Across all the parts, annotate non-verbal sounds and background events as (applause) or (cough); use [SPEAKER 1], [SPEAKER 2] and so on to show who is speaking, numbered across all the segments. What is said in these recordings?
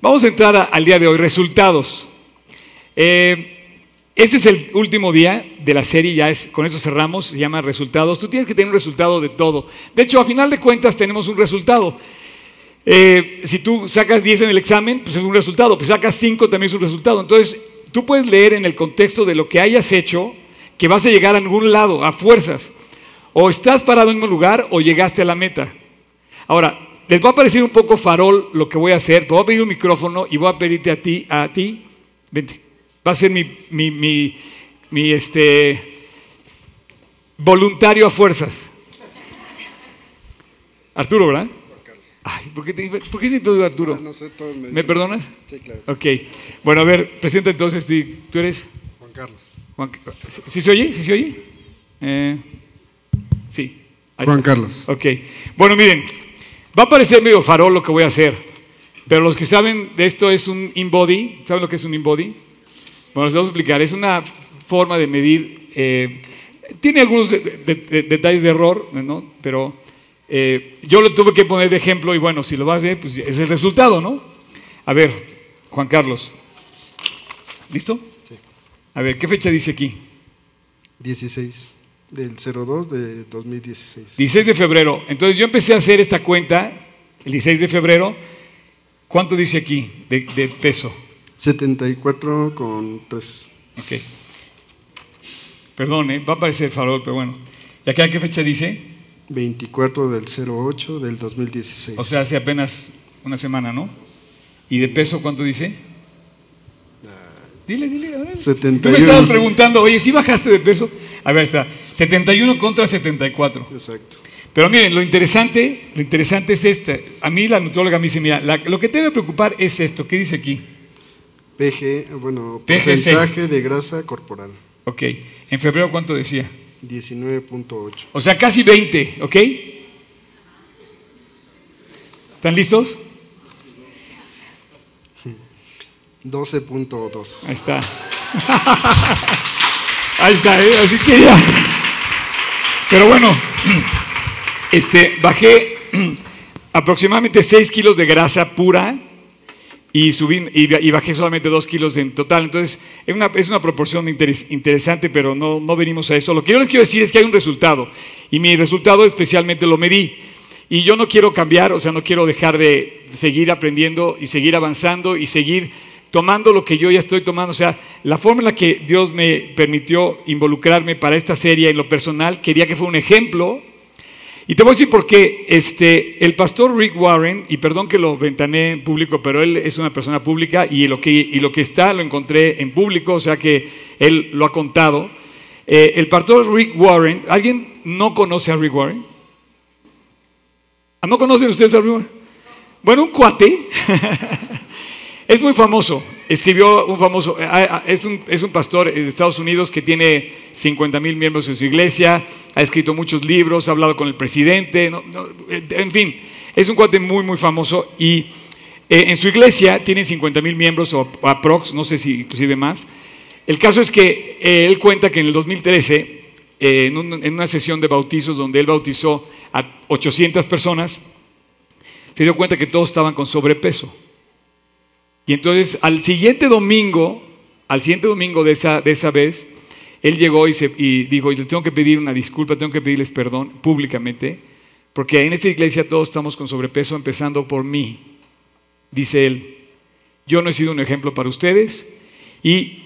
[SPEAKER 1] Vamos a entrar al día de hoy, resultados. Eh, este es el último día de la serie, ya es, con eso cerramos, se llama resultados. Tú tienes que tener un resultado de todo. De hecho, a final de cuentas tenemos un resultado. Eh, si tú sacas 10 en el examen, pues es un resultado. Pues sacas 5 también es un resultado. Entonces, tú puedes leer en el contexto de lo que hayas hecho que vas a llegar a algún lado, a fuerzas. O estás parado en mismo lugar o llegaste a la meta. Ahora, les va a parecer un poco farol lo que voy a hacer. Te voy a pedir un micrófono y voy a pedirte a ti, a ti, vente. Va a ser mi, mi, mi, mi, este, voluntario a fuerzas. Arturo, ¿verdad? Ay, ¿por qué, te, ¿por qué siempre digo Arturo?
[SPEAKER 2] Ah, no sé, todos me
[SPEAKER 1] ¿Me perdonas?
[SPEAKER 2] Sí, claro.
[SPEAKER 1] Ok. Bueno, a ver, presenta entonces, tú, tú eres...
[SPEAKER 2] Juan Carlos.
[SPEAKER 1] Juan- ¿Sí, sí se oye? ¿Sí se oye? Eh, sí.
[SPEAKER 2] Juan. Carlos.
[SPEAKER 1] Ok. Bueno, miren, va a parecer medio farol lo que voy a hacer, pero los que saben de esto es un in-body. ¿Saben lo que es un in-body? Bueno, les voy a explicar. Es una forma de medir. eh, tiene algunos de- de- de- detalles de error, ¿no? Pero eh, yo lo tuve que poner de ejemplo y bueno, si lo vas a hacer, pues es el resultado, ¿no? A ver, Juan Carlos. ¿Listo?
[SPEAKER 2] Sí.
[SPEAKER 1] A ver, ¿qué fecha dice aquí?
[SPEAKER 2] 16 del 02 de 2016.
[SPEAKER 1] 16 de febrero. Entonces yo empecé a hacer esta cuenta el 16 de febrero. ¿Cuánto dice aquí de, de peso?
[SPEAKER 2] 74 con 3.
[SPEAKER 1] Ok. Perdón, ¿eh? va a parecer farol, pero bueno. ¿Y acá qué fecha dice?
[SPEAKER 2] 24 del 08 del 2016.
[SPEAKER 1] O sea, hace apenas una semana, ¿no? ¿Y de peso cuánto dice? Dile, dile. a ver. Tú
[SPEAKER 2] 71.
[SPEAKER 1] me estabas preguntando, oye, ¿sí bajaste de peso? A ver, está. 71 contra 74.
[SPEAKER 2] Exacto.
[SPEAKER 1] Pero miren, lo interesante, lo interesante es este. A mí la nutróloga me dice, mira, la- lo que te debe preocupar es esto. ¿Qué dice aquí?
[SPEAKER 2] PG, bueno,
[SPEAKER 1] PGC.
[SPEAKER 2] porcentaje de grasa corporal.
[SPEAKER 1] Ok. En febrero, ¿cuánto decía?
[SPEAKER 2] 19.8.
[SPEAKER 1] O sea, casi 20, ¿ok? ¿Están listos?
[SPEAKER 2] 12.2.
[SPEAKER 1] Ahí está. (laughs) Ahí está, ¿eh? Así que ya. Pero bueno, este, bajé aproximadamente 6 kilos de grasa pura y, subí, y, bajé solamente 2 kilos en total. Entonces, es una, es una proporción interes- interesante, pero no, no venimos a eso. Lo que yo les quiero decir es que hay un resultado y mi resultado especialmente lo medí. Y yo no quiero cambiar, o sea, no quiero dejar de seguir aprendiendo y seguir avanzando y seguir tomando lo que yo ya estoy tomando. O sea, la forma en la que Dios me permitió involucrarme para esta serie en lo personal, quería que fuera un ejemplo. Y te voy a decir por qué. Este, el pastor Rick Warren, y perdón que lo ventané en público, pero él es una persona pública y lo que, y lo que está lo encontré en público, o sea que él lo ha contado. Eh, el pastor Rick Warren, ¿alguien no conoce a Rick Warren? ¿Ah, ¿No conocen ustedes a Rick Warren? Bueno, un cuate. (laughs) Es muy famoso. Escribió un famoso, eh, ah, es un, es un pastor de Estados Unidos que tiene 50 mil miembros en su iglesia, ha escrito muchos libros, ha hablado con el presidente, eh, en fin, es un cuate muy, muy famoso y eh, en su iglesia tiene 50 mil miembros o aprox, no sé si inclusive más. El caso es que él cuenta que en el 2013, eh, en, un- en una sesión de bautizos donde él bautizó a 800 personas, se dio cuenta que todos estaban con sobrepeso. Y entonces al siguiente domingo, al siguiente domingo de esa, de esa vez, él llegó y, se, y dijo, tengo que pedir una disculpa, tengo que pedirles perdón públicamente, porque en esta iglesia todos estamos con sobrepeso, empezando por mí, dice él. Yo no he sido un ejemplo para ustedes. Y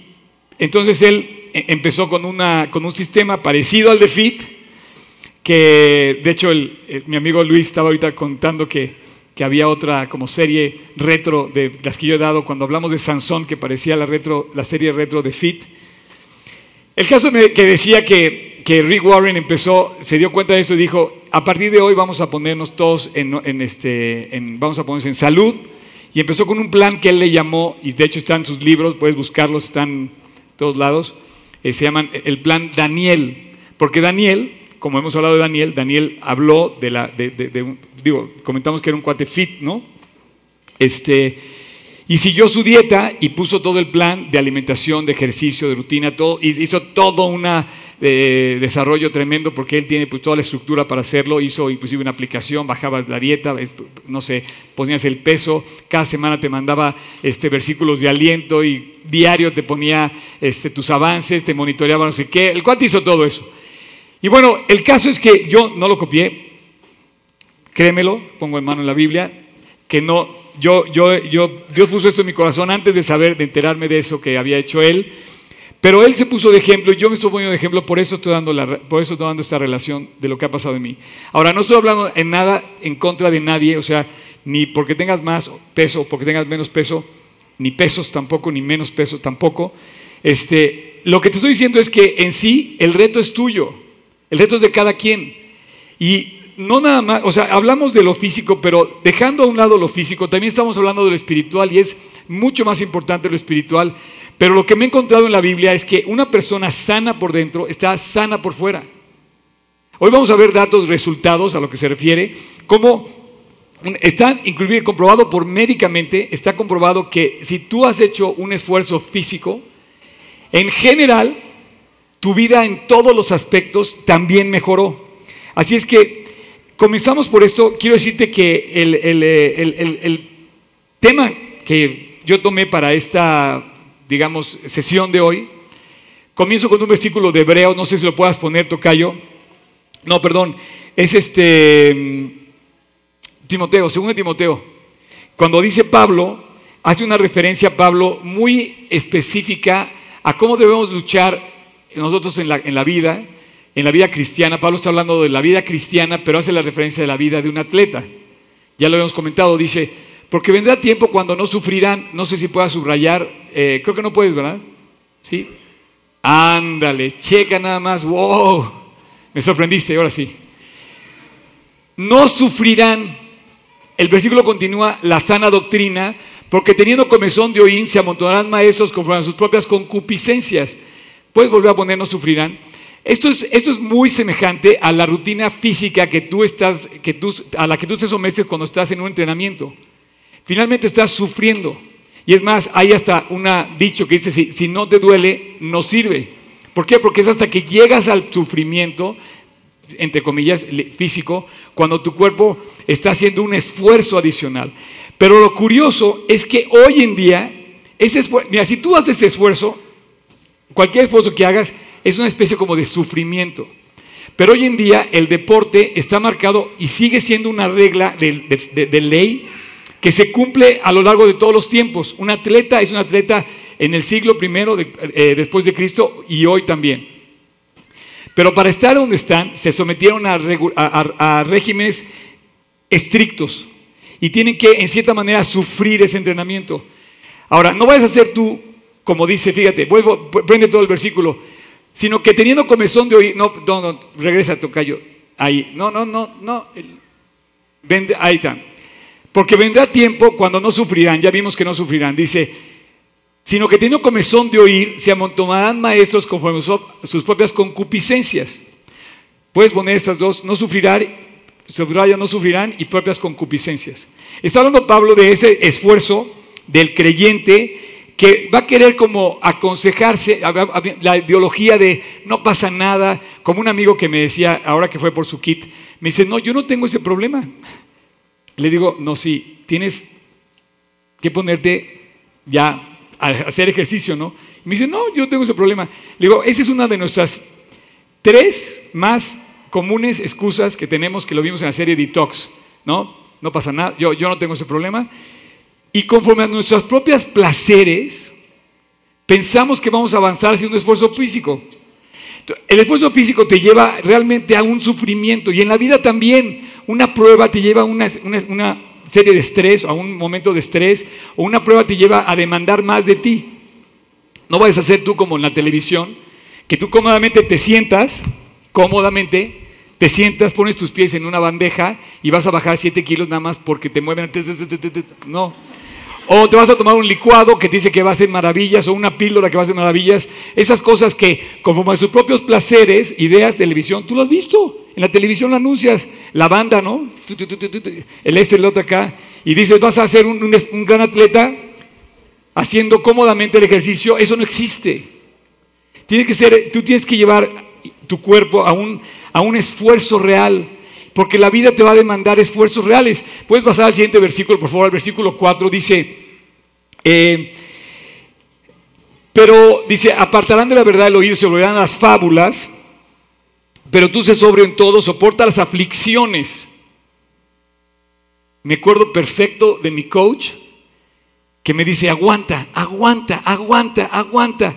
[SPEAKER 1] entonces él eh, empezó con, una, con un sistema parecido al de FIT, que de hecho el- mi amigo Luis estaba ahorita contando que, que había otra como serie retro de las que yo he dado cuando hablamos de Sansón que parecía la, retro, la serie retro de Fit. El caso que decía que, que Rick Warren empezó, se dio cuenta de eso y dijo, a partir de hoy vamos a ponernos todos en, este, vamos a ponernos en salud. Y empezó con un plan que él le llamó, y de hecho están sus libros, puedes buscarlos, están en todos lados, eh, se llaman el plan Daniel. Porque Daniel, como hemos hablado de Daniel, Daniel habló de la, digo, comentamos que era un cuate fit, ¿no? Este, Y siguió su dieta y puso todo el plan de alimentación, de ejercicio, de rutina, todo, hizo todo un eh, desarrollo tremendo porque él tiene pues, toda la estructura para hacerlo. Hizo inclusive una aplicación, bajaba la dieta, no sé, ponías el peso, cada semana te mandaba este, versículos de aliento y diario te ponía este, tus avances, te monitoreaba no sé qué. El cuate hizo todo eso. Y bueno, el caso es que yo no lo copié, créemelo, pongo en mano en la Biblia, que no, yo, yo, yo, Dios puso esto en mi corazón antes de saber, de enterarme de eso que había hecho Él. Pero Él se puso de ejemplo y yo me estoy poniendo de ejemplo, por eso, estoy dando por eso estoy dando esta relación de lo que ha pasado en mí. Ahora, no estoy hablando en nada en contra de nadie, o sea, ni porque tengas más peso, porque tengas menos peso, ni pesos tampoco, ni menos pesos tampoco. Este, lo que te estoy diciendo es que en sí el reto es tuyo, el reto es de cada quien. Y no nada más, o sea, hablamos de lo físico, pero dejando a un lado lo físico, también estamos hablando de lo espiritual y es mucho más importante lo espiritual. Pero lo que me he encontrado en la Biblia es que una persona sana por dentro está sana por fuera. Hoy vamos a ver datos, resultados a lo que se refiere, como está inclusive comprobado por médicamente, está comprobado que si tú has hecho un esfuerzo físico, en general, tu vida en todos los aspectos también mejoró. Así es que comenzamos por esto. Quiero decirte que eh, el, tema que yo tomé para esta, digamos, sesión de hoy, comienzo con un versículo de Hebreos, no sé si lo puedas poner, Tocayo. No, perdón, es este mm, Timoteo, segundo Timoteo. Cuando dice Pablo, hace una referencia a Pablo muy específica a cómo debemos luchar nosotros en la, en la vida en la vida cristiana. Pablo está hablando de la vida cristiana, pero hace la referencia de la vida de un atleta. Ya lo habíamos comentado, dice, porque vendrá tiempo cuando no sufrirán, no sé si puedas subrayar, eh, creo que no puedes, ¿verdad? Sí. Ándale, checa nada más, wow, me sorprendiste, ahora sí. No sufrirán, el versículo continúa, la sana doctrina, porque teniendo comezón de oír, se amontonarán maestros conforme a sus propias concupiscencias. Puedes volver a poner no sufrirán. Esto es, esto es, muy semejante a la rutina física que tú estás, que tú, a la que tú te sometes cuando estás en un entrenamiento. Finalmente estás sufriendo. Y es más, hay hasta un dicho que dice, si, si no te duele, no sirve. ¿Por qué? Porque es hasta que llegas al sufrimiento, entre comillas, físico, cuando tu cuerpo está haciendo un esfuerzo adicional. Pero lo curioso es que hoy en día, ese esfuerzo, mira, si tú haces esfuerzo, cualquier esfuerzo que hagas, es una especie como de sufrimiento. Pero hoy en día el deporte está marcado y sigue siendo una regla de, ley que se cumple a lo largo de todos los tiempos. Un atleta es un atleta en el siglo primero eh, después de Cristo y hoy también. Pero para estar donde están se sometieron a, regímenes estrictos y tienen que en cierta manera sufrir ese entrenamiento. Ahora, no vayas a ser tú, como dice, fíjate, vuelvo, prende todo el versículo, sino que teniendo comezón de oír, no, no, no, regresa tocayo, ahí, no, no, no, no, vende, ahí está. Porque vendrá tiempo cuando no sufrirán, ya vimos que no sufrirán, dice, sino que teniendo comezón de oír, se amontonarán maestros conforme sus propias concupiscencias. Puedes poner estas dos, no sufrirán, subraya, no sufrirán y propias concupiscencias. Está hablando Pablo de ese esfuerzo del creyente que va a querer como aconsejarse, la ideología de no pasa nada, como un amigo que me decía, ahora que fue por su kit, me dice, no, yo no tengo ese problema. Le digo, no, sí, tienes que ponerte ya a hacer ejercicio, ¿no? Me dice, no, yo no tengo ese problema. Le digo, esa es una de nuestras tres más comunes excusas que tenemos, que lo vimos en la serie Detox, ¿no? No pasa nada, yo, yo no tengo ese problema. Y conforme a nuestros propios placeres, pensamos que vamos a avanzar haciendo un esfuerzo físico. El esfuerzo físico te lleva realmente a un sufrimiento y en la vida también una prueba te lleva a una, una, serie de estrés, a un momento de estrés, o una prueba te lleva a demandar más de ti. No vayas a ser tú como en la televisión, que tú cómodamente te sientas, cómodamente, te sientas, pones tus pies en una bandeja y vas a bajar 7 kilos nada más porque te mueven. No, o te vas a tomar un licuado que te dice que va a hacer maravillas, o una píldora que va a hacer maravillas. Esas cosas que, conforme a sus propios placeres, ideas, televisión, tú lo has visto. En la televisión lo anuncias, la banda, ¿no? El este, el otro acá. Y dices, vas a ser un, gran atleta, haciendo cómodamente el ejercicio, eso no existe. Tiene que ser, tú tienes que llevar tu cuerpo a un, a un esfuerzo real, porque la vida te va a demandar esfuerzos reales. Puedes pasar al siguiente versículo, por favor, al versículo 4 dice, eh, pero dice, apartarán de la verdad el oído, se volverán a las fábulas, pero tú se sobrio en todo, soporta las aflicciones. Me acuerdo perfecto de mi coach que me dice, aguanta, aguanta, aguanta, aguanta.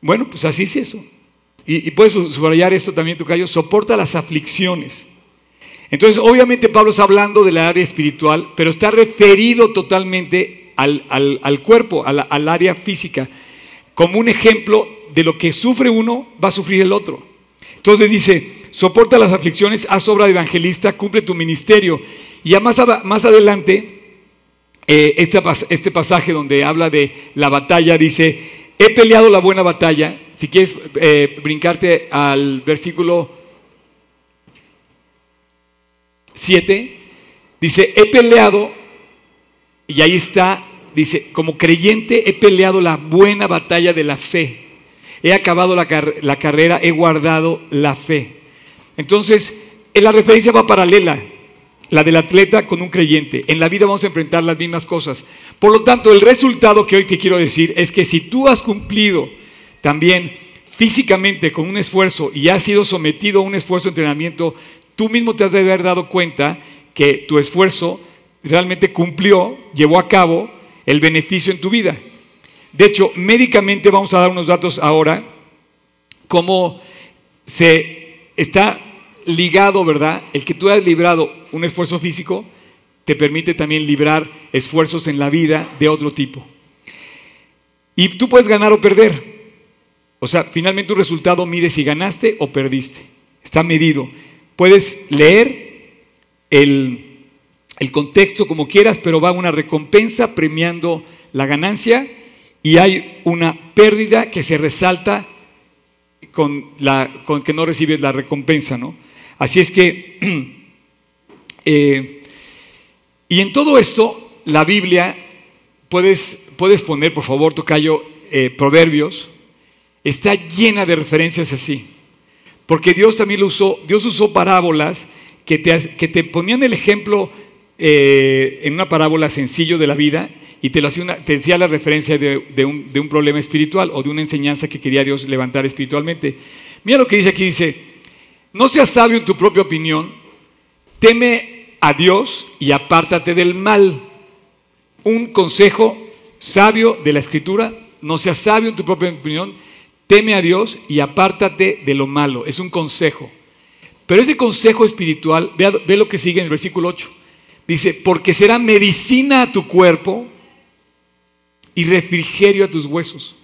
[SPEAKER 1] Bueno, pues así es eso. Y, puedes subrayar esto también, tu callo, soporta las aflicciones. Entonces, obviamente Pablo está hablando del área espiritual, pero está referido totalmente al, cuerpo, al área física como un ejemplo de lo que sufre uno, va a sufrir el otro. Entonces dice, soporta las aflicciones, haz obra de evangelista, cumple tu ministerio. Y ya más, más adelante, eh, este, este pasaje donde habla de la batalla, dice, he peleado la buena batalla. Si quieres eh, brincarte al versículo 7, dice, he peleado, y ahí está dice, como creyente he peleado la buena batalla de la fe. He acabado la, carrera, he guardado la fe. Entonces, en la referencia va paralela, la del atleta con un creyente. En la vida vamos a enfrentar las mismas cosas. Por lo tanto, el resultado que hoy te quiero decir es que si tú has cumplido también físicamente con un esfuerzo y has sido sometido a un esfuerzo de entrenamiento, tú mismo te has de haber dado cuenta que tu esfuerzo realmente cumplió, llevó a cabo el beneficio en tu vida. De hecho, médicamente vamos a dar unos datos ahora, cómo se está ligado, ¿verdad? El que tú hayas librado un esfuerzo físico te permite también librar esfuerzos en la vida de otro tipo. Y tú puedes ganar o perder. O sea, finalmente tu resultado mide si ganaste o perdiste. Está medido. Puedes leer el el contexto como quieras, pero va una recompensa premiando la ganancia y hay una pérdida que se resalta con, la, con que no recibes la recompensa, ¿no? Así es que, (clears throat) eh, y en todo esto, la Biblia, puedes, puedes poner, por favor, Tocayo, eh, Proverbios, está llena de referencias así. Porque Dios también lo usó, Dios usó parábolas que te, que te ponían el ejemplo eh, en una parábola sencillo de la vida y te, hacía la referencia de, de, un, problema espiritual o de una enseñanza que quería Dios levantar espiritualmente. Mira lo que dice aquí, dice, no seas sabio en tu propia opinión, teme a Dios y apártate del mal. Un consejo sabio de la escritura, no seas sabio en tu propia opinión, teme a Dios y apártate de lo malo. Es un consejo. Pero ese consejo espiritual, ve, lo que sigue en el versículo 8 Dice, porque será medicina a tu cuerpo y refrigerio a tus huesos.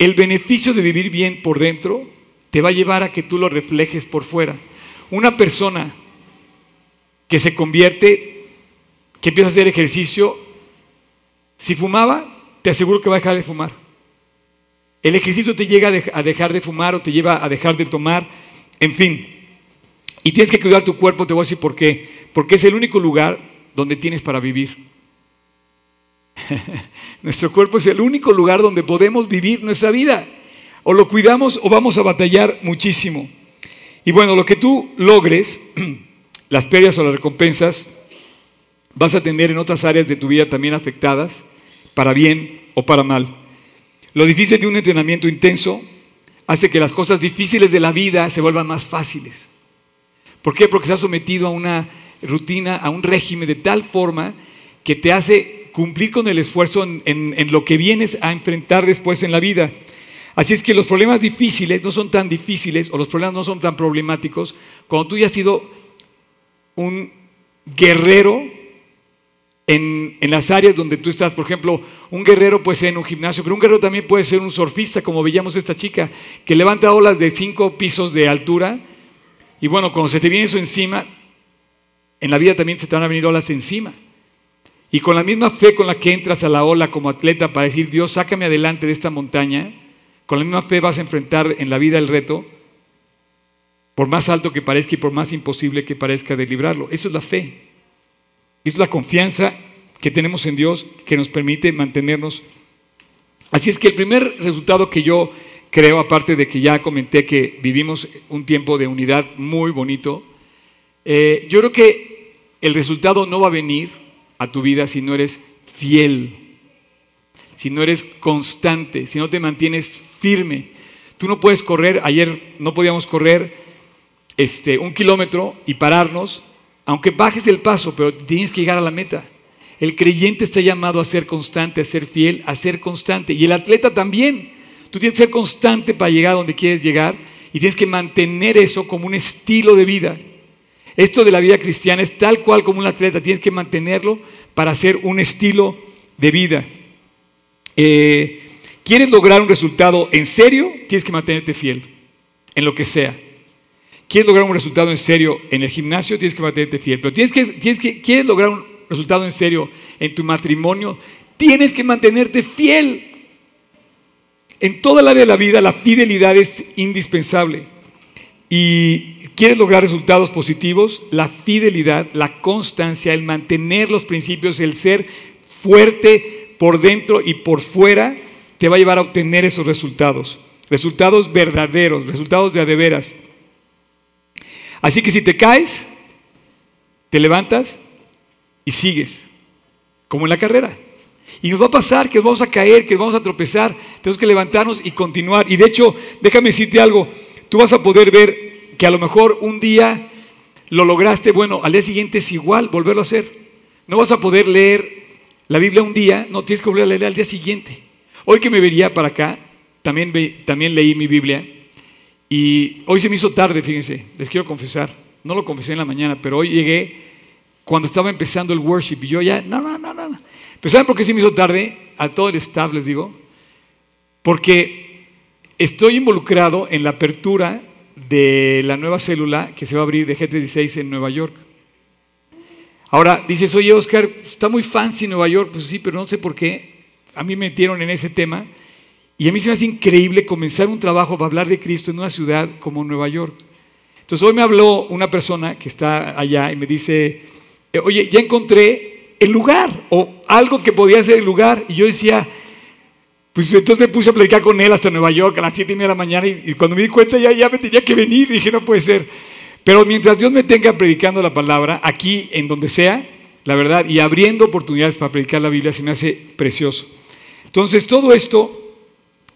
[SPEAKER 1] El beneficio de vivir bien por dentro te va a llevar a que tú lo reflejes por fuera. Una persona que se convierte, que empieza a hacer ejercicio, si fumaba, te aseguro que va a dejar de fumar. El ejercicio te llega a dejar de fumar o te lleva a dejar de tomar, en fin. Y tienes que cuidar tu cuerpo, te voy a decir por qué porque es el único lugar donde tienes para vivir. (laughs) Nuestro cuerpo es el único lugar donde podemos vivir nuestra vida. O lo cuidamos o vamos a batallar muchísimo. Y bueno, lo que tú logres, (clears throat) las pérdidas o las recompensas, vas a tener en otras áreas de tu vida también afectadas, para bien o para mal. Lo difícil de un entrenamiento intenso hace que las cosas difíciles de la vida se vuelvan más fáciles. ¿Por qué? Porque se ha sometido a una rutina, a un régimen de tal forma que te hace cumplir con el esfuerzo en, lo que vienes a enfrentar después en la vida. Así es que los problemas difíciles no son tan difíciles o los problemas no son tan problemáticos cuando tú ya has sido un guerrero en, las áreas donde tú estás. Por ejemplo, un guerrero puede ser en un gimnasio, pero un guerrero también puede ser un surfista, como veíamos esta chica, que levanta olas de cinco pisos de altura. Y bueno, cuando se te viene eso encima, en la vida también se te van a venir olas encima. Y con la misma fe con la que entras a la ola como atleta para decir, Dios, sácame adelante de esta montaña, con la misma fe vas a enfrentar en la vida el reto, por más alto que parezca y por más imposible que parezca de librarlo. Eso es la fe. Es la confianza que tenemos en Dios que nos permite mantenernos. Así es que el primer resultado que yo creo, aparte de que ya comenté que vivimos un tiempo de unidad muy bonito, eh, yo creo que el resultado no va a venir a tu vida si no eres fiel, si no eres constante, si no te mantienes firme. Tú no puedes correr, ayer no podíamos correr este, un kilómetro y pararnos, aunque bajes el paso, pero tienes que llegar a la meta. El creyente está llamado a ser constante, a ser fiel, a ser constante. Y el atleta también. Tú tienes que ser constante para llegar a donde quieres llegar y tienes que mantener eso como un estilo de vida. Esto de la vida cristiana es tal cual como un atleta, tienes que mantenerlo para hacer un estilo de vida. Eh, ¿Quieres lograr un resultado en serio? Tienes que mantenerte fiel, en lo que sea. ¿Quieres lograr un resultado en serio en el gimnasio? Tienes que mantenerte fiel. Pero tienes que, ¿quieres lograr un resultado en serio en tu matrimonio? Tienes que mantenerte fiel. En toda la vida la fidelidad es indispensable. Y quieres lograr resultados positivos, la fidelidad, la constancia, el mantener los principios, el ser fuerte por dentro y por fuera, te va a llevar a obtener esos resultados. Resultados verdaderos, resultados de adeveras. Así que si te caes, te levantas y sigues, como en la carrera. Y nos va a pasar que vamos a caer, que vamos a tropezar, tenemos que levantarnos y continuar. Y de hecho, déjame decirte algo, tú vas a poder ver que a lo mejor un día lo lograste, bueno, al día siguiente es igual, volverlo a hacer. No vas a poder leer la Biblia un día, no, tienes que volver a leer al día siguiente. Hoy que me vería para acá, también, también leí mi Biblia y hoy se me hizo tarde, fíjense, les quiero confesar. No lo confesé en la mañana, pero hoy llegué cuando estaba empezando el worship y yo ya, no, no, no, no. Pero ¿saben por qué se me hizo tarde? A todo el staff les digo. Porque estoy involucrado en la apertura de la nueva célula que se va a abrir de G36 en Nueva York. Ahora dices, oye Oscar, está muy fancy Nueva York, pues sí, pero no sé por qué. A mí me metieron en ese tema. Y a mí se me hace increíble comenzar un trabajo para hablar de Cristo en una ciudad como Nueva York. Entonces hoy me habló una persona que está allá y me dice, eh, oye, ya encontré el lugar o algo que podía ser el lugar. Y yo decía, pues entonces me puse a platicar con él hasta Nueva York a las 7 y media de la mañana y, cuando me di cuenta ya, ya me tenía que venir, dije, no puede ser. Pero mientras Dios me tenga predicando la palabra, aquí, en donde sea, la verdad, y abriendo oportunidades para predicar la Biblia, se me hace precioso. Entonces, todo esto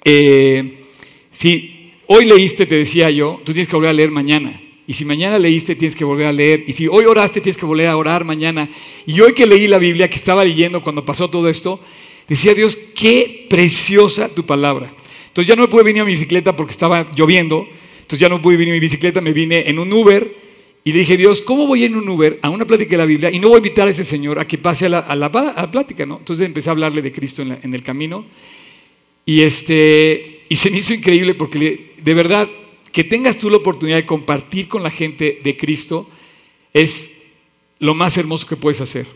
[SPEAKER 1] eh, si hoy leíste, te decía yo, tú tienes que volver a leer mañana. Y si mañana leíste, tienes que volver a leer. Y si hoy oraste, tienes que volver a orar mañana. Y hoy que leí la Biblia, que estaba leyendo cuando pasó todo esto, decía Dios, qué preciosa tu palabra. Entonces ya no me pude venir a mi bicicleta porque estaba lloviendo. Entonces ya no pude venir a mi bicicleta, me vine en un Uber. Y le dije, Dios, ¿cómo voy en un Uber a una plática de la Biblia? Y no voy a invitar a ese señor a que pase a la, plática, ¿no? Entonces empecé a hablarle de Cristo en el camino. Y, este, y se me hizo increíble porque de verdad que tengas tú la oportunidad de compartir con la gente de Cristo es lo más hermoso que puedes hacer.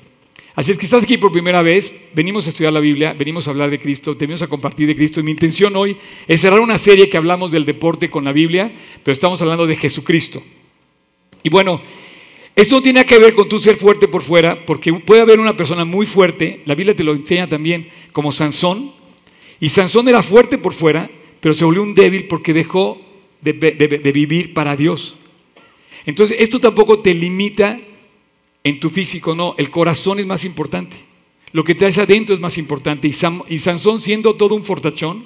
[SPEAKER 1] Así es que estás aquí por primera vez, venimos a estudiar la Biblia, venimos a hablar de Cristo, venimos a compartir de Cristo. Y mi intención hoy es cerrar una serie que hablamos del deporte con la Biblia, pero estamos hablando de Jesucristo. Y bueno, eso no tiene que ver con tu ser fuerte por fuera, porque puede haber una persona muy fuerte, la Biblia te lo enseña también, como Sansón, y Sansón era fuerte por fuera, pero se volvió un débil porque dejó de, vivir para Dios. Entonces, esto tampoco te limita en tu físico, no, el corazón es más importante. Lo que traes adentro es más importante. y Sansón, siendo todo un fortachón,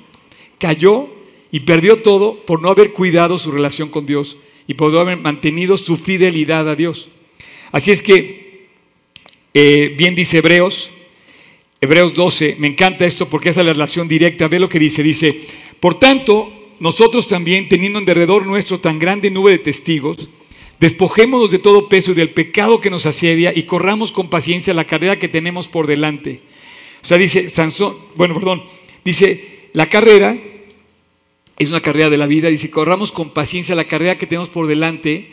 [SPEAKER 1] cayó y perdió todo por no haber cuidado su relación con Dios y por no haber mantenido su fidelidad a Dios. Así es que, eh, bien dice Hebreos, Hebreos 12, me encanta esto porque es la relación directa. Ve lo que dice. Dice, por tanto, nosotros también, teniendo en derredor nuestro tan grande nube de testigos, despojémonos de todo peso y del pecado que nos asedia y corramos con paciencia la carrera que tenemos por delante. O sea, dice Sansón, bueno, perdón, dice, la carrera es una carrera de la vida, dice, corramos con paciencia la carrera que tenemos por delante.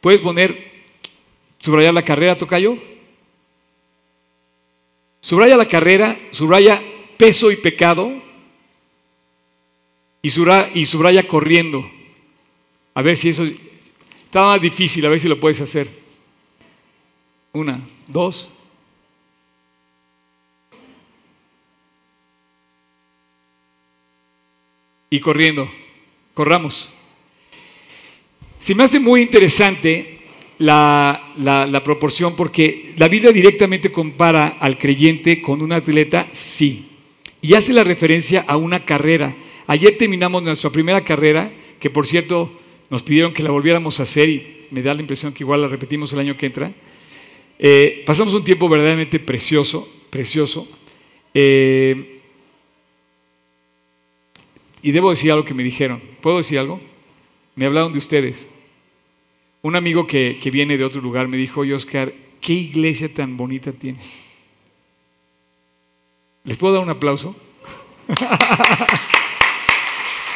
[SPEAKER 1] ¿Puedes poner, subrayar la carrera, Tocayo? Subraya la carrera, subraya peso y pecado y subraya, corriendo. A ver si eso está más difícil, a ver si lo puedes hacer. Una, dos. Y corriendo, corramos. Se me hace muy interesante la, la, proporción porque la Biblia directamente compara al creyente con un atleta, sí, y hace la referencia a una carrera. Ayer terminamos nuestra primera carrera, que por cierto nos pidieron que la volviéramos a hacer y me da la impresión que igual la repetimos el año que entra. Eh, pasamos un tiempo verdaderamente precioso, precioso. Eh, y debo decir algo que me dijeron. ¿Puedo decir algo? Me hablaron de ustedes. Un amigo que, viene de otro lugar me dijo, oye Oscar, ¿qué iglesia tan bonita tienes? ¿Les puedo dar un aplauso? (laughs)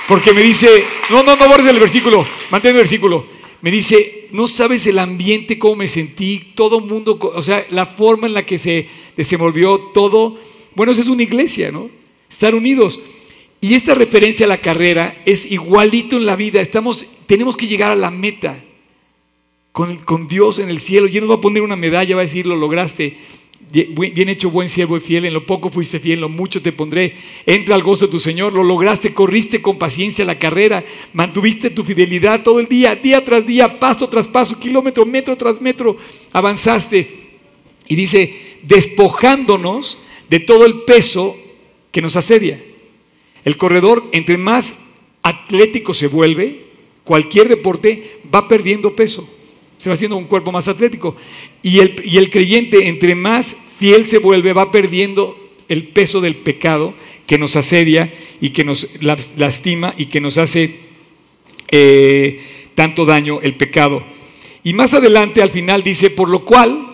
[SPEAKER 1] Porque me dice, no, no, no borres el versículo, mantén el versículo. Me dice, no sabes el ambiente, cómo me sentí, todo mundo, o sea, la forma en la que se desenvolvió todo. Bueno, eso es una iglesia, ¿no? Estar unidos. Y esta referencia a la carrera es igualito en la vida. Estamos, tenemos que llegar a la meta con, Dios en el cielo. Y Él nos va a poner una medalla, va a decir, lo lograste. Bien hecho, buen siervo y fiel. En lo poco fuiste fiel, en lo mucho te pondré. Entra al gozo de tu Señor. Lo lograste, corriste con paciencia la carrera. Mantuviste tu fidelidad todo el día, día tras día, paso tras paso, kilómetro, metro tras metro. Avanzaste. Y dice, despojándonos de todo el peso que nos asedia. El corredor, entre más atlético se vuelve, cualquier deporte va perdiendo peso. Se va haciendo un cuerpo más atlético. Y el, y el creyente, entre más fiel se vuelve, va perdiendo el peso del pecado que nos asedia y que nos lastima y que nos hace eh, tanto daño el pecado. Y más adelante al final dice, por lo cual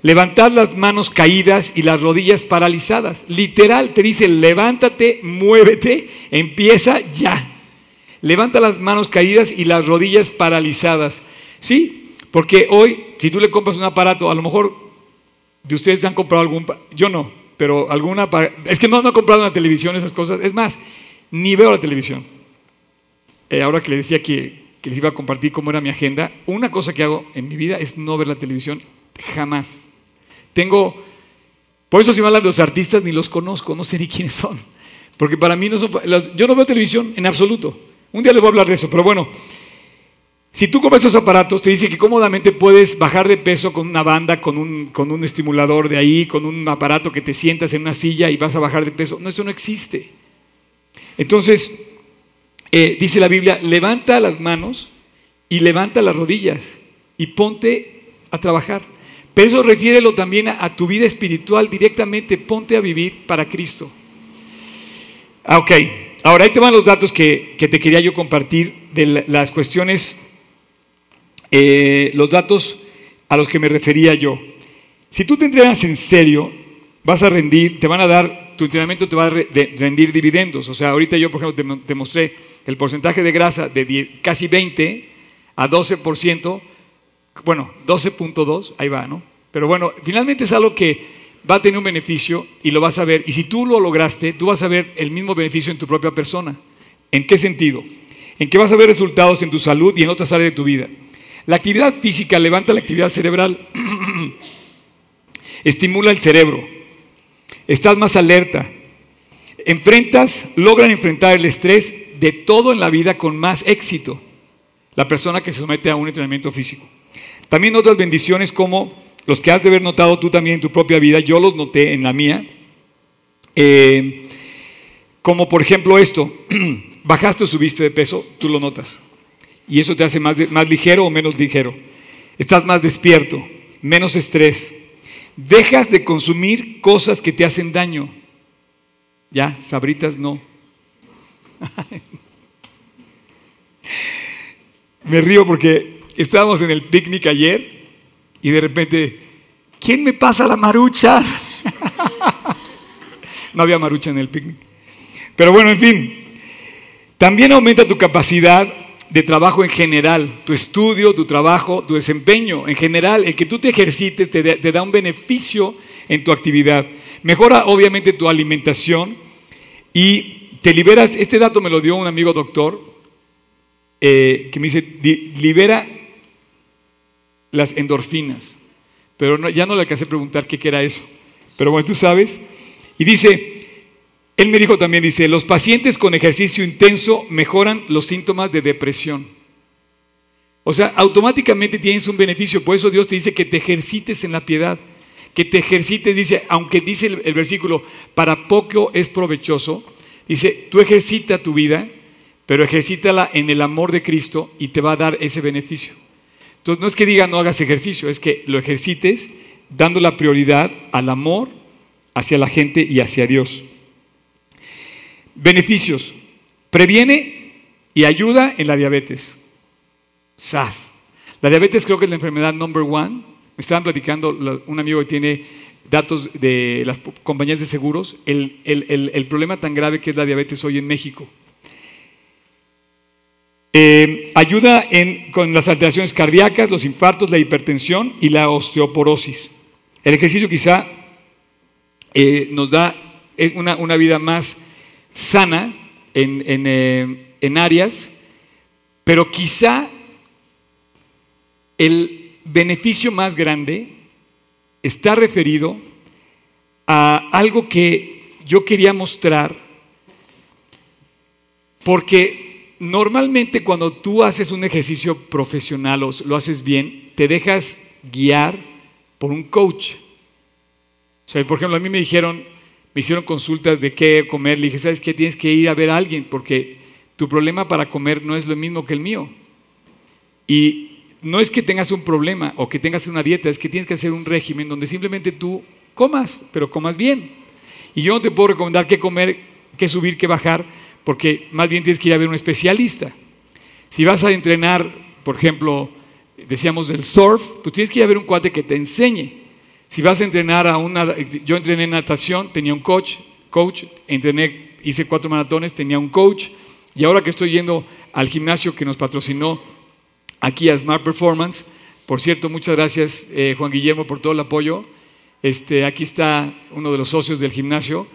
[SPEAKER 1] Levantad las manos caídas y las rodillas paralizadas. Literal, te dice, levántate, muévete, empieza ya. Levanta las manos caídas y las rodillas paralizadas. ¿Sí? Porque hoy, si tú le compras un aparato, a lo mejor de ustedes han comprado algún, yo no, pero alguna, es que no, no he comprado una televisión, esas cosas. Es más, ni veo la televisión. Eh, ahora que le decía que, que les iba a compartir cómo era mi agenda, una cosa que hago en mi vida es no ver la televisión jamás. Tengo, por eso si me hablan de los artistas ni los conozco, no sé ni quiénes son. Porque para mí no son, yo no veo televisión en absoluto. Un día les voy a hablar de eso, pero bueno, si tú compras esos aparatos, te dice que cómodamente puedes bajar de peso con una banda, con un, con un estimulador de ahí, con un aparato que te sientas en una silla y vas a bajar de peso. No, eso no existe. Entonces, eh, dice la Biblia, levanta las manos y levanta las rodillas y ponte a trabajar. Pero eso refiérelo también a, tu vida espiritual directamente. Ponte a vivir para Cristo. Ah, ok, ahora ahí te van los datos que, te quería yo compartir de las cuestiones, eh, los datos a los que me refería yo. Si tú te entrenas en serio, vas a rendir, te van a dar, tu entrenamiento te va a rendir dividendos. O sea, ahorita yo, por ejemplo, te, mostré el porcentaje de grasa de casi 20 a 12% bueno, 12.2, ahí va, ¿no? Pero bueno, finalmente es algo que va a tener un beneficio y lo vas a ver. Y si tú lo lograste, tú vas a ver el mismo beneficio en tu propia persona. ¿En qué sentido? En que vas a ver resultados en tu salud y en otras áreas de tu vida. La actividad física levanta la actividad cerebral, (clears throat) estimula el cerebro, estás más alerta, enfrentas, logran enfrentar el estrés de todo en la vida con más éxito. La persona que se somete a un entrenamiento físico. También otras bendiciones como los que has de haber notado tú también en tu propia vida, yo los noté en la mía, eh, como por ejemplo esto, (clears throat) bajaste o subiste de peso, tú lo notas. Y eso te hace más, más ligero o menos ligero. Estás más despierto, menos estrés. Dejas de consumir cosas que te hacen daño. Ya, sabritas no. (laughs) Me río porque estábamos en el picnic ayer y de repente, ¿quién me pasa la marucha? (laughs) no había marucha en el picnic. Pero bueno, en fin, también aumenta tu capacidad de trabajo en general, tu estudio, tu trabajo, tu desempeño en general, el que tú te ejercites te, da un beneficio en tu actividad. Mejora obviamente tu alimentación y te liberas, este dato me lo dio un amigo doctor, eh, que me dice, libera las endorfinas. Pero ya no le alcancé a preguntar qué era eso. Pero bueno, tú sabes. Y dice, él me dijo también, dice, los pacientes con ejercicio intenso mejoran los síntomas de depresión. O sea, automáticamente tienes un beneficio. Por eso Dios te dice que te ejercites en la piedad. Que te ejercites, dice, aunque dice el, versículo, para poco es provechoso. Dice, tú ejercita tu vida, pero ejercítala en el amor de Cristo y te va a dar ese beneficio. Entonces, no es que diga no hagas ejercicio, es que lo ejercites dando la prioridad al amor hacia la gente y hacia Dios. Beneficios. Previene y ayuda en la diabetes. SAS. La diabetes creo que es la enfermedad number one. Me estaban platicando un amigo que tiene datos de las compañías de seguros, el, el problema tan grave que es la diabetes hoy en México. Eh, ayuda en, con las alteraciones cardíacas, los infartos, la hipertensión y la osteoporosis. El ejercicio quizá eh, nos da eh, una, una, vida más sana en, en, en áreas, pero quizá el beneficio más grande está referido a algo que yo quería mostrar, porque normalmente cuando tú haces un ejercicio profesional o lo haces bien, te dejas guiar por un coach. O sea, por ejemplo, a mí me dijeron, me hicieron consultas de qué comer, le dije, ¿sabes qué? Tienes que ir a ver a alguien porque tu problema para comer no es lo mismo que el mío. Y no es que tengas un problema o que tengas una dieta, es que tienes que hacer un régimen donde simplemente tú comas, pero comas bien. Y yo no te puedo recomendar qué comer, qué subir, qué bajar, porque más bien tienes que ir a ver un especialista. Si vas a entrenar, por ejemplo, decíamos del surf, pues tienes que ir a ver un cuate que te enseñe. Si vas a entrenar a una, yo entrené natación, tenía un coach, coach, entrené, hice cuatro maratones, tenía un coach, y ahora que estoy yendo al gimnasio que nos patrocinó aquí a Smart Performance, por cierto, muchas gracias eh, Juan Guillermo por todo el apoyo. Este, aquí está uno de los socios del gimnasio.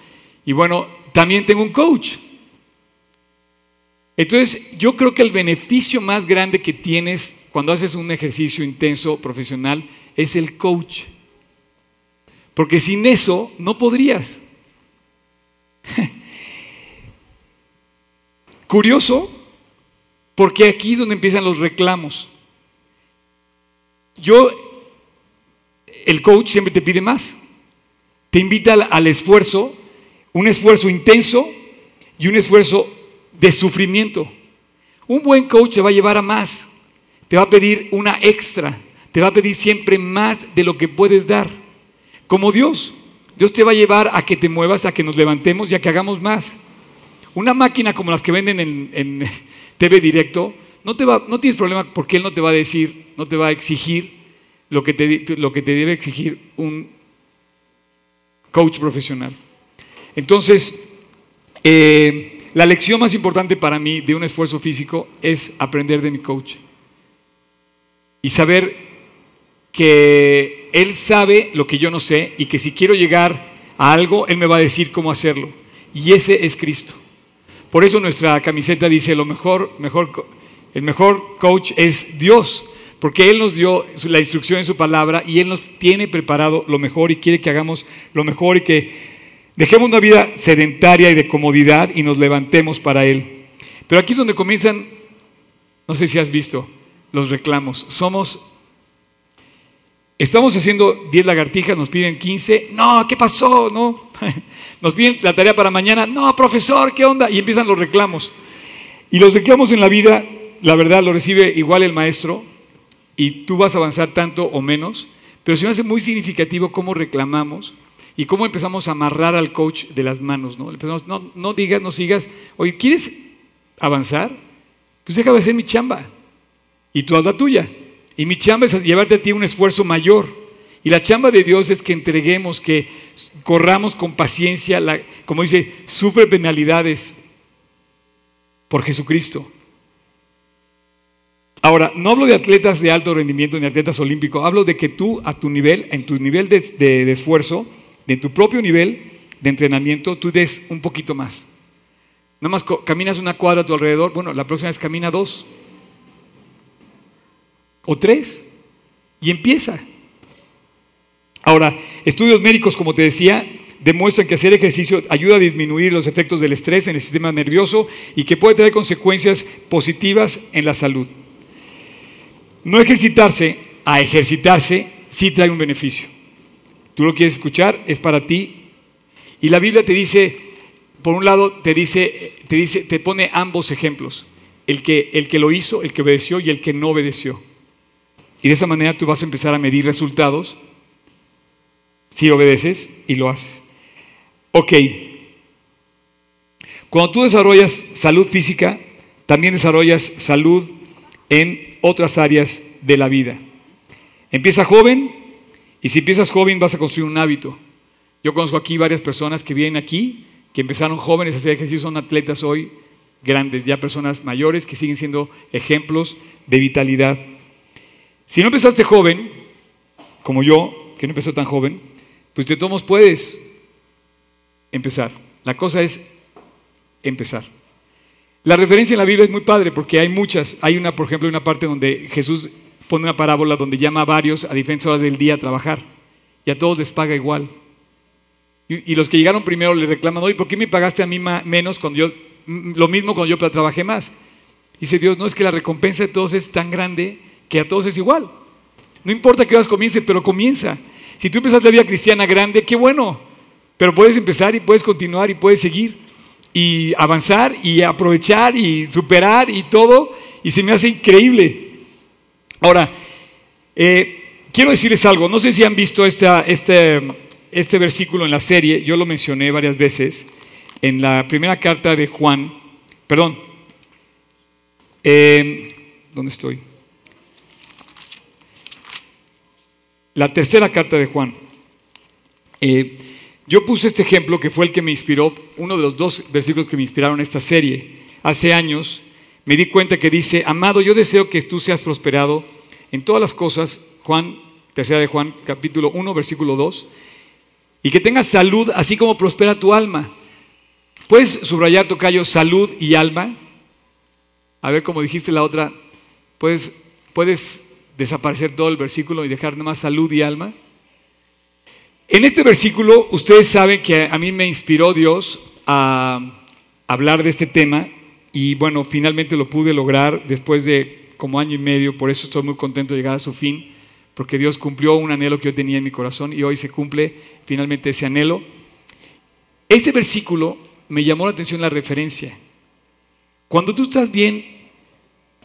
[SPEAKER 1] Y bueno, también tengo un coach. Entonces, yo creo que el beneficio más grande que tienes cuando haces un ejercicio intenso profesional es el coach. Porque sin eso no podrías. (laughs) Curioso, porque aquí es donde empiezan los reclamos. Yo, el coach siempre te pide más. Te invita al, esfuerzo, un esfuerzo intenso y un esfuerzo de sufrimiento. Un buen coach te va a llevar a más, te va a pedir una extra, te va a pedir siempre más de lo que puedes dar. Como Dios, Dios te va a llevar a que te muevas, a que nos levantemos y a que hagamos más. Una máquina como las que venden en, (laughs) TV directo, no, te va, no tienes problema porque Él no te va a decir, no te va a exigir lo que te, lo que te debe exigir un coach profesional. Entonces, eh, la lección más importante para mí de un esfuerzo físico es aprender de mi coach y saber que él sabe lo que yo no sé y que si quiero llegar a algo, él me va a decir cómo hacerlo. Y ese es Cristo. Por eso nuestra camiseta dice, lo mejor, mejor, el mejor coach es Dios, porque Él nos dio la instrucción en su palabra y Él nos tiene preparado lo mejor y quiere que hagamos lo mejor y que Dejemos una vida sedentaria y de comodidad y nos levantemos para Él. Pero aquí es donde comienzan, no sé si has visto, los reclamos. Somos, estamos haciendo 10 lagartijas, nos piden 15. No, ¿qué pasó? No. (laughs) Nos piden la tarea para mañana. No, profesor, ¿qué onda? Y empiezan los reclamos. Y los reclamos en la vida, la verdad, lo recibe igual el maestro y tú vas a avanzar tanto o menos. Pero se me hace muy significativo cómo reclamamos y cómo empezamos a amarrar al coach de las manos, ¿no? Empezamos, no, no digas, no sigas. Oye, ¿quieres avanzar? Pues deja de hacer mi chamba. Y tú haz la tuya. Y mi chamba es llevarte a ti un esfuerzo mayor. Y la chamba de Dios es que entreguemos, que corramos con paciencia, como dice, sufre penalidades por Jesucristo. Ahora, no hablo de atletas de alto rendimiento ni atletas olímpicos, hablo de que tú a tu nivel, en tu nivel de, de esfuerzo, de tu propio nivel de entrenamiento, tú des un poquito más. Nada más caminas una cuadra a tu alrededor, bueno, la próxima vez camina dos o tres y empieza. Ahora, estudios médicos, como te decía, demuestran que hacer ejercicio ayuda a disminuir los efectos del estrés en el sistema nervioso y que puede traer consecuencias positivas en la salud. No ejercitarse a ejercitarse sí trae un beneficio. Tú lo quieres escuchar, es para ti. Y la Biblia te dice, por un lado, te dice, te dice, te pone ambos ejemplos. El que, el que lo hizo, el que obedeció y el que no obedeció. Y de esa manera tú vas a empezar a medir resultados si obedeces y lo haces. Ok. Cuando tú desarrollas salud física, también desarrollas salud en otras áreas de la vida. Empieza joven y si empiezas joven vas a construir un hábito. Yo conozco aquí varias personas que vienen aquí, que empezaron jóvenes a hacer ejercicio, son atletas hoy grandes, ya personas mayores que siguen siendo ejemplos de vitalidad. Si no empezaste joven, como yo, que no empezó tan joven, pues de todos puedes empezar. La cosa es empezar. La referencia en la Biblia es muy padre porque hay muchas. Hay una, por ejemplo, una parte donde Jesús pone una parábola donde llama a varios a diferentes horas del día a trabajar y a todos les paga igual. Y, los que llegaron primero le reclaman, oye, ¿por qué me pagaste a mí menos cuando yo, lo mismo cuando yo trabajé más? Dice Dios, no es que la recompensa de todos es tan grande que a todos es igual. No importa que horas comience, pero comienza. Si tú empezaste la vida cristiana grande, qué bueno. Pero puedes empezar y puedes continuar y puedes seguir y avanzar y aprovechar y superar y todo. Y se me hace increíble. Ahora, eh, quiero decirles algo. No sé si han visto este, este versículo en la serie. Yo lo mencioné varias veces. En la primera carta de Juan. Perdón. Eh, ¿Dónde estoy? La tercera carta de Juan. Eh, yo puse este ejemplo que fue el que me inspiró, uno de los dos versículos que me inspiraron esta serie. Hace años me di cuenta que dice, amado, yo deseo que tú seas prosperado en todas las cosas, Juan, tercera de Juan, capítulo 1, versículo 2, y que tengas salud así como prospera tu alma. ¿Puedes subrayar, Tocayo, salud y alma? A ver, como dijiste la otra, ¿puedes, puedes desaparecer todo el versículo y dejar más salud y alma? En este versículo, ustedes saben que a mí me inspiró Dios a hablar de este tema y bueno, finalmente lo pude lograr después de como año y medio, por eso estoy muy contento de llegar a su fin, porque Dios cumplió un anhelo que yo tenía en mi corazón y hoy se cumple finalmente ese anhelo. Ese versículo me llamó la atención la referencia. Cuando tú estás bien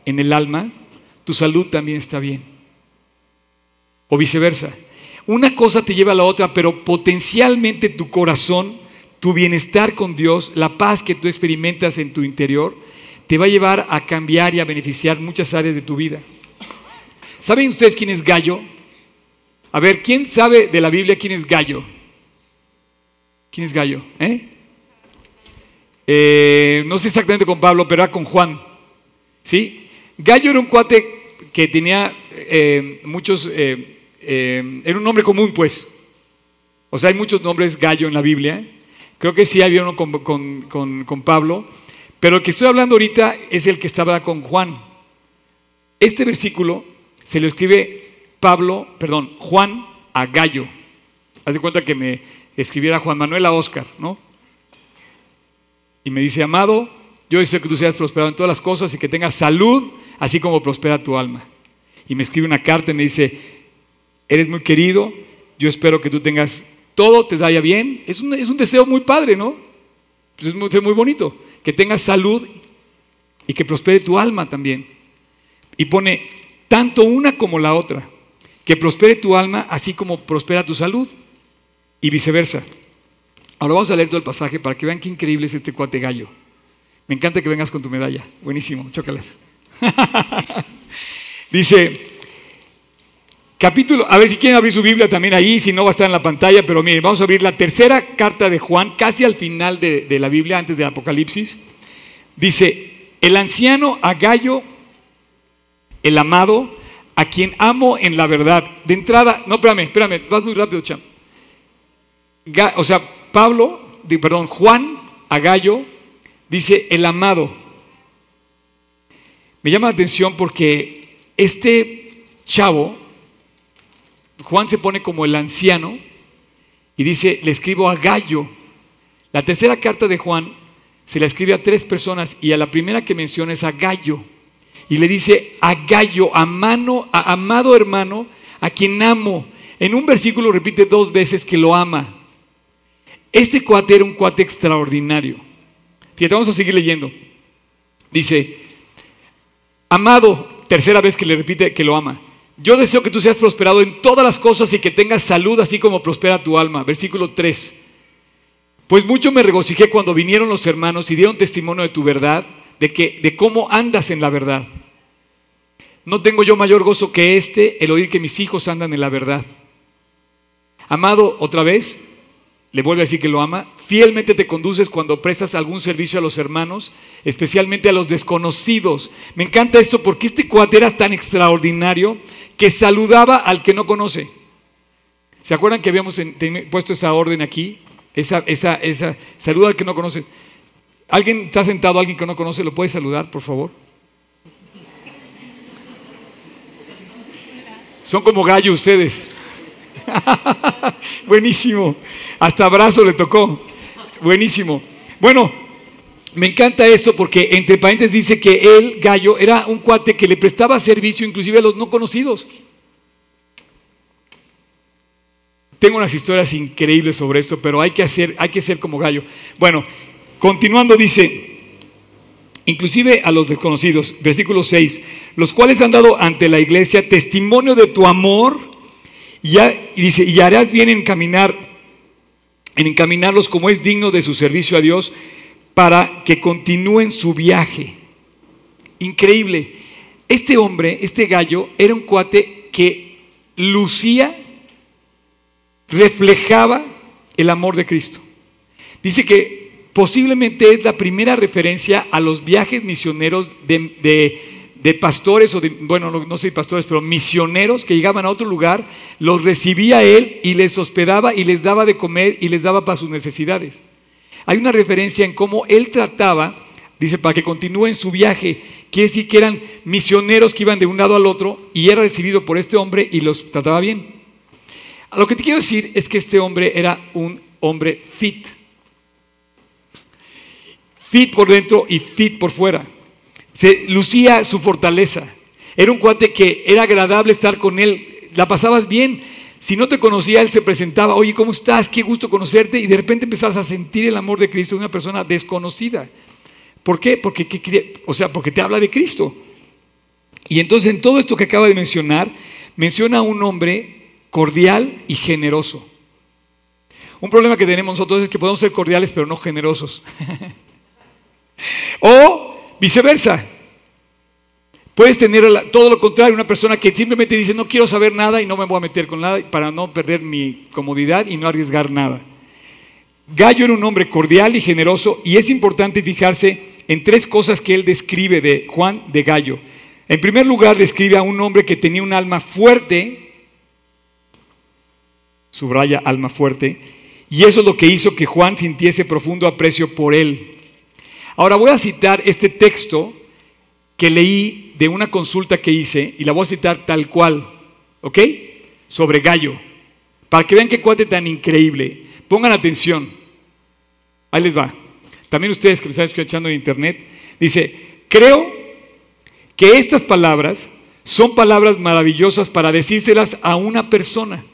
[SPEAKER 1] en el alma, tu salud también está bien. O viceversa. Una cosa te lleva a la otra, pero potencialmente tu corazón, tu bienestar con Dios, la paz que tú experimentas en tu interior, te va a llevar a cambiar y a beneficiar muchas áreas de tu vida. ¿Saben ustedes quién es Gallo? A ver, ¿quién sabe de la Biblia quién es Gallo? ¿Quién es Gallo? ¿Eh? Eh, no sé exactamente con Pablo, pero con Juan. ¿Sí? Gallo era un cuate que tenía eh, muchos eh, era un nombre común, pues. O sea, hay muchos nombres gallo en la Biblia. Creo que sí había uno con, Pablo. Pero el que estoy hablando ahorita es el que estaba con Juan. Este versículo se lo escribe Pablo, perdón, Juan a Gallo. Haz de cuenta que me escribiera Juan Manuel a Oscar, ¿no? Y me dice, amado, yo deseo que tú seas prosperado en todas las cosas y que tengas salud, así como prospera tu alma. Y me escribe una carta y me dice, eres muy querido, yo espero que tú tengas todo, te vaya bien. Es un, es un deseo muy padre, ¿no? Pues es muy, es muy bonito. Que tengas salud y que prospere tu alma también. Y pone tanto una como la otra. Que prospere tu alma así como prospera tu salud. Y viceversa. Ahora vamos a leer todo el pasaje para que vean qué increíble es este cuate gallo. Me encanta que vengas con tu medalla. Buenísimo, chócalas. (laughs) Dice, Capítulo, a ver si quieren abrir su Biblia también ahí, si no va a estar en la pantalla, pero miren, vamos a abrir la tercera carta de Juan, casi al final de, la Biblia, antes del Apocalipsis. Dice, el anciano Agallo, el amado, a quien amo en la verdad. De entrada, no, espérame, espérame, vas muy rápido, cham. O sea, Pablo, perdón, Juan Agallo, dice el amado. Me llama la atención porque este chavo Juan se pone como el anciano y dice, le escribo a Gallo. La tercera carta de Juan se la escribe a tres personas y a la primera que menciona es a Gallo. Y le dice a Gallo, a mano, a amado hermano, a quien amo. En un versículo repite dos veces que lo ama. Este cuate era un cuate extraordinario. Fíjate, vamos a seguir leyendo. Dice, amado, tercera vez que le repite que lo ama. Yo deseo que tú seas prosperado en todas las cosas y que tengas salud así como prospera tu alma. Versículo 3. Pues mucho me regocijé cuando vinieron los hermanos y dieron testimonio de tu verdad, de que de cómo andas en la verdad. No tengo yo mayor gozo que este, el oír que mis hijos andan en la verdad. Amado, otra vez, le vuelve a decir que lo ama, fielmente te conduces cuando prestas algún servicio a los hermanos, especialmente a los desconocidos. Me encanta esto porque este cuate era tan extraordinario que saludaba al que no conoce. ¿Se acuerdan que habíamos puesto esa orden aquí? Esa, esa, esa, saluda al que no conoce. ¿Alguien está sentado, alguien que no conoce, lo puede saludar, por favor? Son como gallo ustedes. (laughs) Buenísimo. Hasta abrazo le tocó. Buenísimo. Bueno, me encanta esto porque entre paréntesis dice que él, Gallo, era un cuate que le prestaba servicio inclusive a los no conocidos. Tengo unas historias increíbles sobre esto, pero hay que hacer, hay que ser como Gallo. Bueno, continuando dice, inclusive a los desconocidos, versículo 6, los cuales han dado ante la iglesia testimonio de tu amor y, dice, y harás bien en caminar, en encaminarlos como es digno de su servicio a Dios para que continúen su viaje. Increíble. Este hombre, este gallo, era un cuate que lucía reflejaba el amor de Cristo. Dice que posiblemente es la primera referencia a los viajes misioneros de, pastores, o de, bueno, no, no, sé pastores, pero misioneros que llegaban a otro lugar, los recibía él y les hospedaba y les daba de comer y les daba para sus necesidades. Hay una referencia en cómo él trataba, dice, para que continúen su viaje. Quiere decir que eran misioneros que iban de un lado al otro y era recibido por este hombre y los trataba bien. Lo que te quiero decir es que este hombre era un hombre fit. Fit por dentro y fit por fuera. Lucía su fortaleza. Era un cuate que era agradable estar con él. La pasabas bien. Si no te conocía, él se presentaba, oye, ¿cómo estás? Qué gusto conocerte. Y de repente empezabas a sentir el amor de Cristo de una persona desconocida. ¿Por qué? Porque, o sea, porque te habla de Cristo. Y entonces en todo esto que acaba de mencionar, menciona a un hombre cordial y generoso. Un problema que tenemos nosotros es que podemos ser cordiales pero no generosos. (laughs) o viceversa. Puedes tener todo lo contrario, una persona que simplemente dice no quiero saber nada y no me voy a meter con nada para no perder mi comodidad y no arriesgar nada. Gallo era un hombre cordial y generoso y es importante fijarse en tres cosas que él describe de Juan de Gallo. En primer lugar, describe a un hombre que tenía un alma fuerte subraya alma fuerte, y eso es lo que hizo que Juan sintiese profundo aprecio por él. Ahora voy a citar este texto que leí de una consulta que hice, y la voy a citar tal cual, ¿ok? Sobre Gallo, para que vean qué cuate tan increíble. Pongan atención. Ahí les va. También ustedes que me están escuchando en internet, dice, creo que estas palabras son palabras maravillosas para decírselas a una persona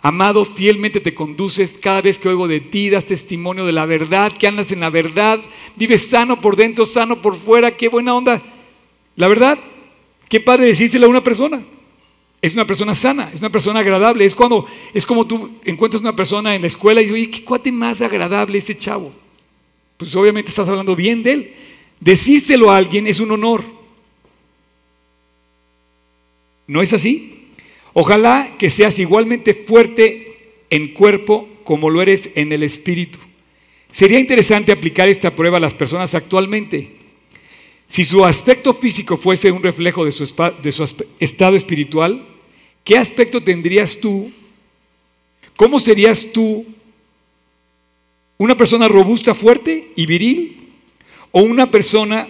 [SPEAKER 1] Amado, fielmente te conduces cada vez que oigo de ti, das testimonio de la verdad, que andas en la verdad, vives sano por dentro, sano por fuera, qué buena onda. La verdad, qué padre decírselo a una persona. Es una persona sana, es una persona agradable. Es cuando es como tú encuentras una persona en la escuela y dices, oye, qué cuate más agradable ese chavo. Pues obviamente estás hablando bien de él. Decírselo a alguien es un honor. ¿No es así? Ojalá que seas igualmente fuerte en cuerpo como lo eres en el espíritu. Sería interesante aplicar esta prueba a las personas actualmente. Si su aspecto físico fuese un reflejo de su, estado espiritual, ¿qué aspecto tendrías tú? ¿Cómo serías tú? ¿Una persona robusta, fuerte y viril? ¿O una persona,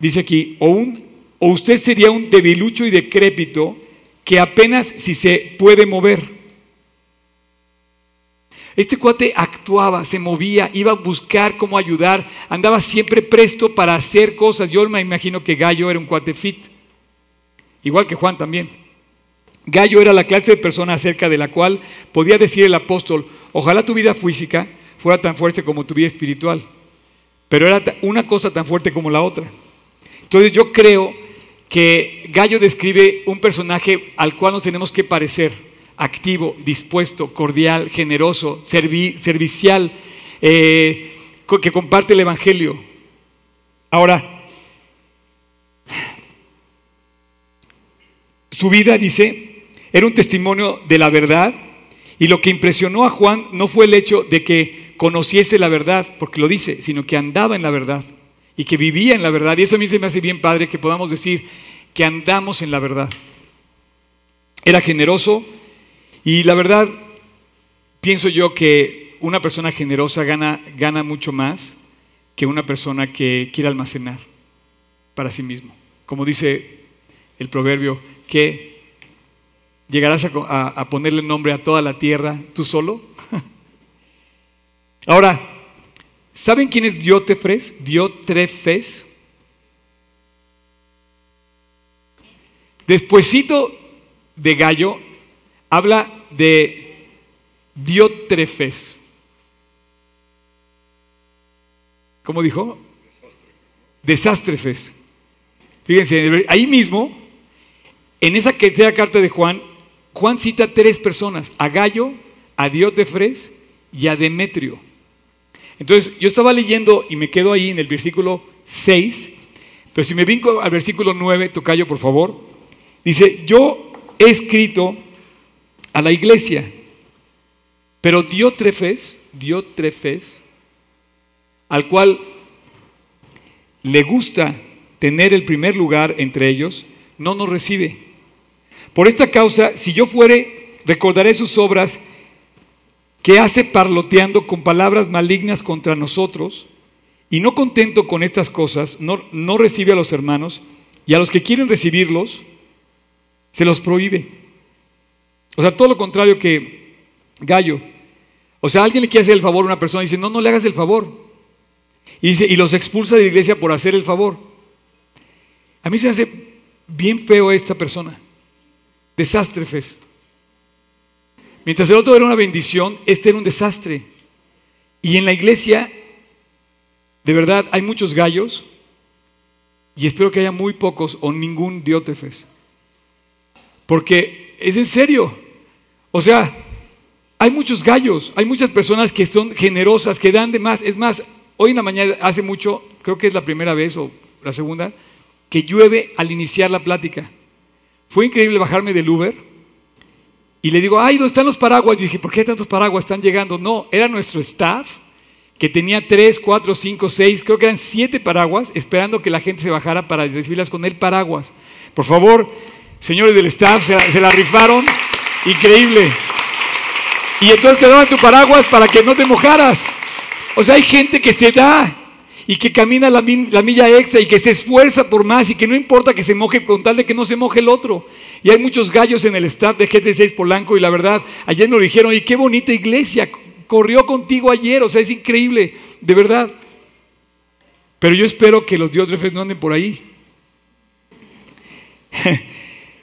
[SPEAKER 1] dice aquí, o un o usted sería un debilucho y decrépito que apenas si se puede mover. Este cuate actuaba, se movía, iba a buscar cómo ayudar, andaba siempre presto para hacer cosas. Yo me imagino que Gallo era un cuate fit, igual que Juan también. Gallo era la clase de persona acerca de la cual podía decir el apóstol, ojalá tu vida física fuera tan fuerte como tu vida espiritual, pero era una cosa tan fuerte como la otra. Entonces yo creo que Gallo describe un personaje al cual nos tenemos que parecer activo, dispuesto, cordial, generoso, servicial, eh, que comparte el Evangelio. Ahora, su vida, dice, era un testimonio de la verdad y lo que impresionó a Juan no fue el hecho de que conociese la verdad, porque lo dice, sino que andaba en la verdad y que vivía en la verdad. Y eso a mí se me hace bien padre que podamos decir que andamos en la verdad. Era generoso, y la verdad, pienso yo que una persona generosa gana, gana mucho más que una persona que quiere almacenar para sí mismo. Como dice el proverbio, que llegarás a, a ponerle nombre a toda la tierra tú solo. (laughs) Ahora, ¿saben quién es Diótrefes? Diótrefes. Despuésito de Gallo habla de Diótrefes. ¿Cómo dijo? Desástrefes. Fíjense, ahí mismo, en esa tercera carta de Juan, Juan cita tres personas, a Gallo, a Diótrefes y a Demetrio. Entonces, yo estaba leyendo y me quedo ahí en el versículo 6, pero si me vinco al versículo 9, Tocayo, por favor, dice, yo he escrito a la iglesia. Pero Diótrefes, Diótrefes, al cual le gusta tener el primer lugar entre ellos, no nos recibe. Por esta causa, si yo fuere, recordaré sus obras que hace parloteando con palabras malignas contra nosotros, y no contento con estas cosas, no, no recibe a los hermanos, y a los que quieren recibirlos, se los prohíbe. O sea, todo lo contrario que Gallo. O sea, alguien le quiere hacer el favor a una persona y dice, no, no le hagas el favor. Y, dice, y los expulsa de la iglesia por hacer el favor. A mí se hace bien feo esta persona. Desastre. Mientras el otro era una bendición, este era un desastre. Y en la iglesia, de verdad, hay muchos gallos y espero que haya muy pocos o ningún diótrefes. Porque es en serio. O sea, hay muchos gallos, hay muchas personas que son generosas, que dan de más. Es más, hoy en la mañana, hace mucho, creo que es la primera vez o la segunda, que llueve al iniciar la plática. Fue increíble bajarme del Uber y le digo, ay, ¿dónde están los paraguas? Yo dije, ¿por qué tantos paraguas están llegando? No, era nuestro staff que tenía tres, cuatro, cinco, seis, creo que eran siete paraguas, esperando que la gente se bajara para recibirlas con el paraguas. Por favor, señores del staff, se, se la rifaron. Increíble. Y entonces te daban tu paraguas para que no te mojaras. O sea, hay gente que se da y que camina la, milla extra y que se esfuerza por más y que no importa que se moje con tal de que no se moje el otro. Y hay muchos gallos en el staff de GT6 Polanco y la verdad, ayer lo dijeron, y qué bonita iglesia, corrió contigo ayer, o sea, es increíble, de verdad. Pero yo espero que los diótrefes no anden por ahí. (laughs)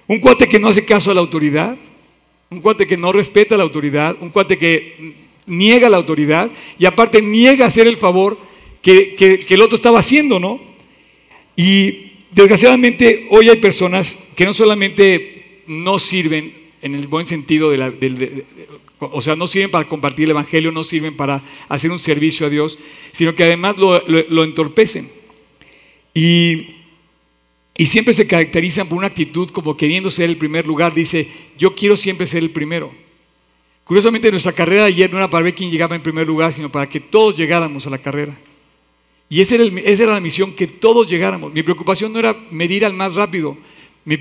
[SPEAKER 1] Un cuate que no hace caso a la autoridad, un cuate que no respeta la autoridad, un cuate que niega la autoridad y aparte niega hacer el favor que, el otro estaba haciendo, ¿no? Y desgraciadamente hoy hay personas que no solamente no sirven en el buen sentido de la, o sea, no sirven para compartir el Evangelio, no sirven para hacer un servicio a Dios, sino que además lo, entorpecen. Y y siempre se caracterizan por una actitud como queriendo ser el primer lugar. Dice, yo quiero siempre ser el primero. Curiosamente, nuestra carrera ayer no era para ver quién llegaba en primer lugar, sino para que todos llegáramos a la carrera. Y esa era, la misión, que todos llegáramos. Mi preocupación no era medir al más rápido. Mi,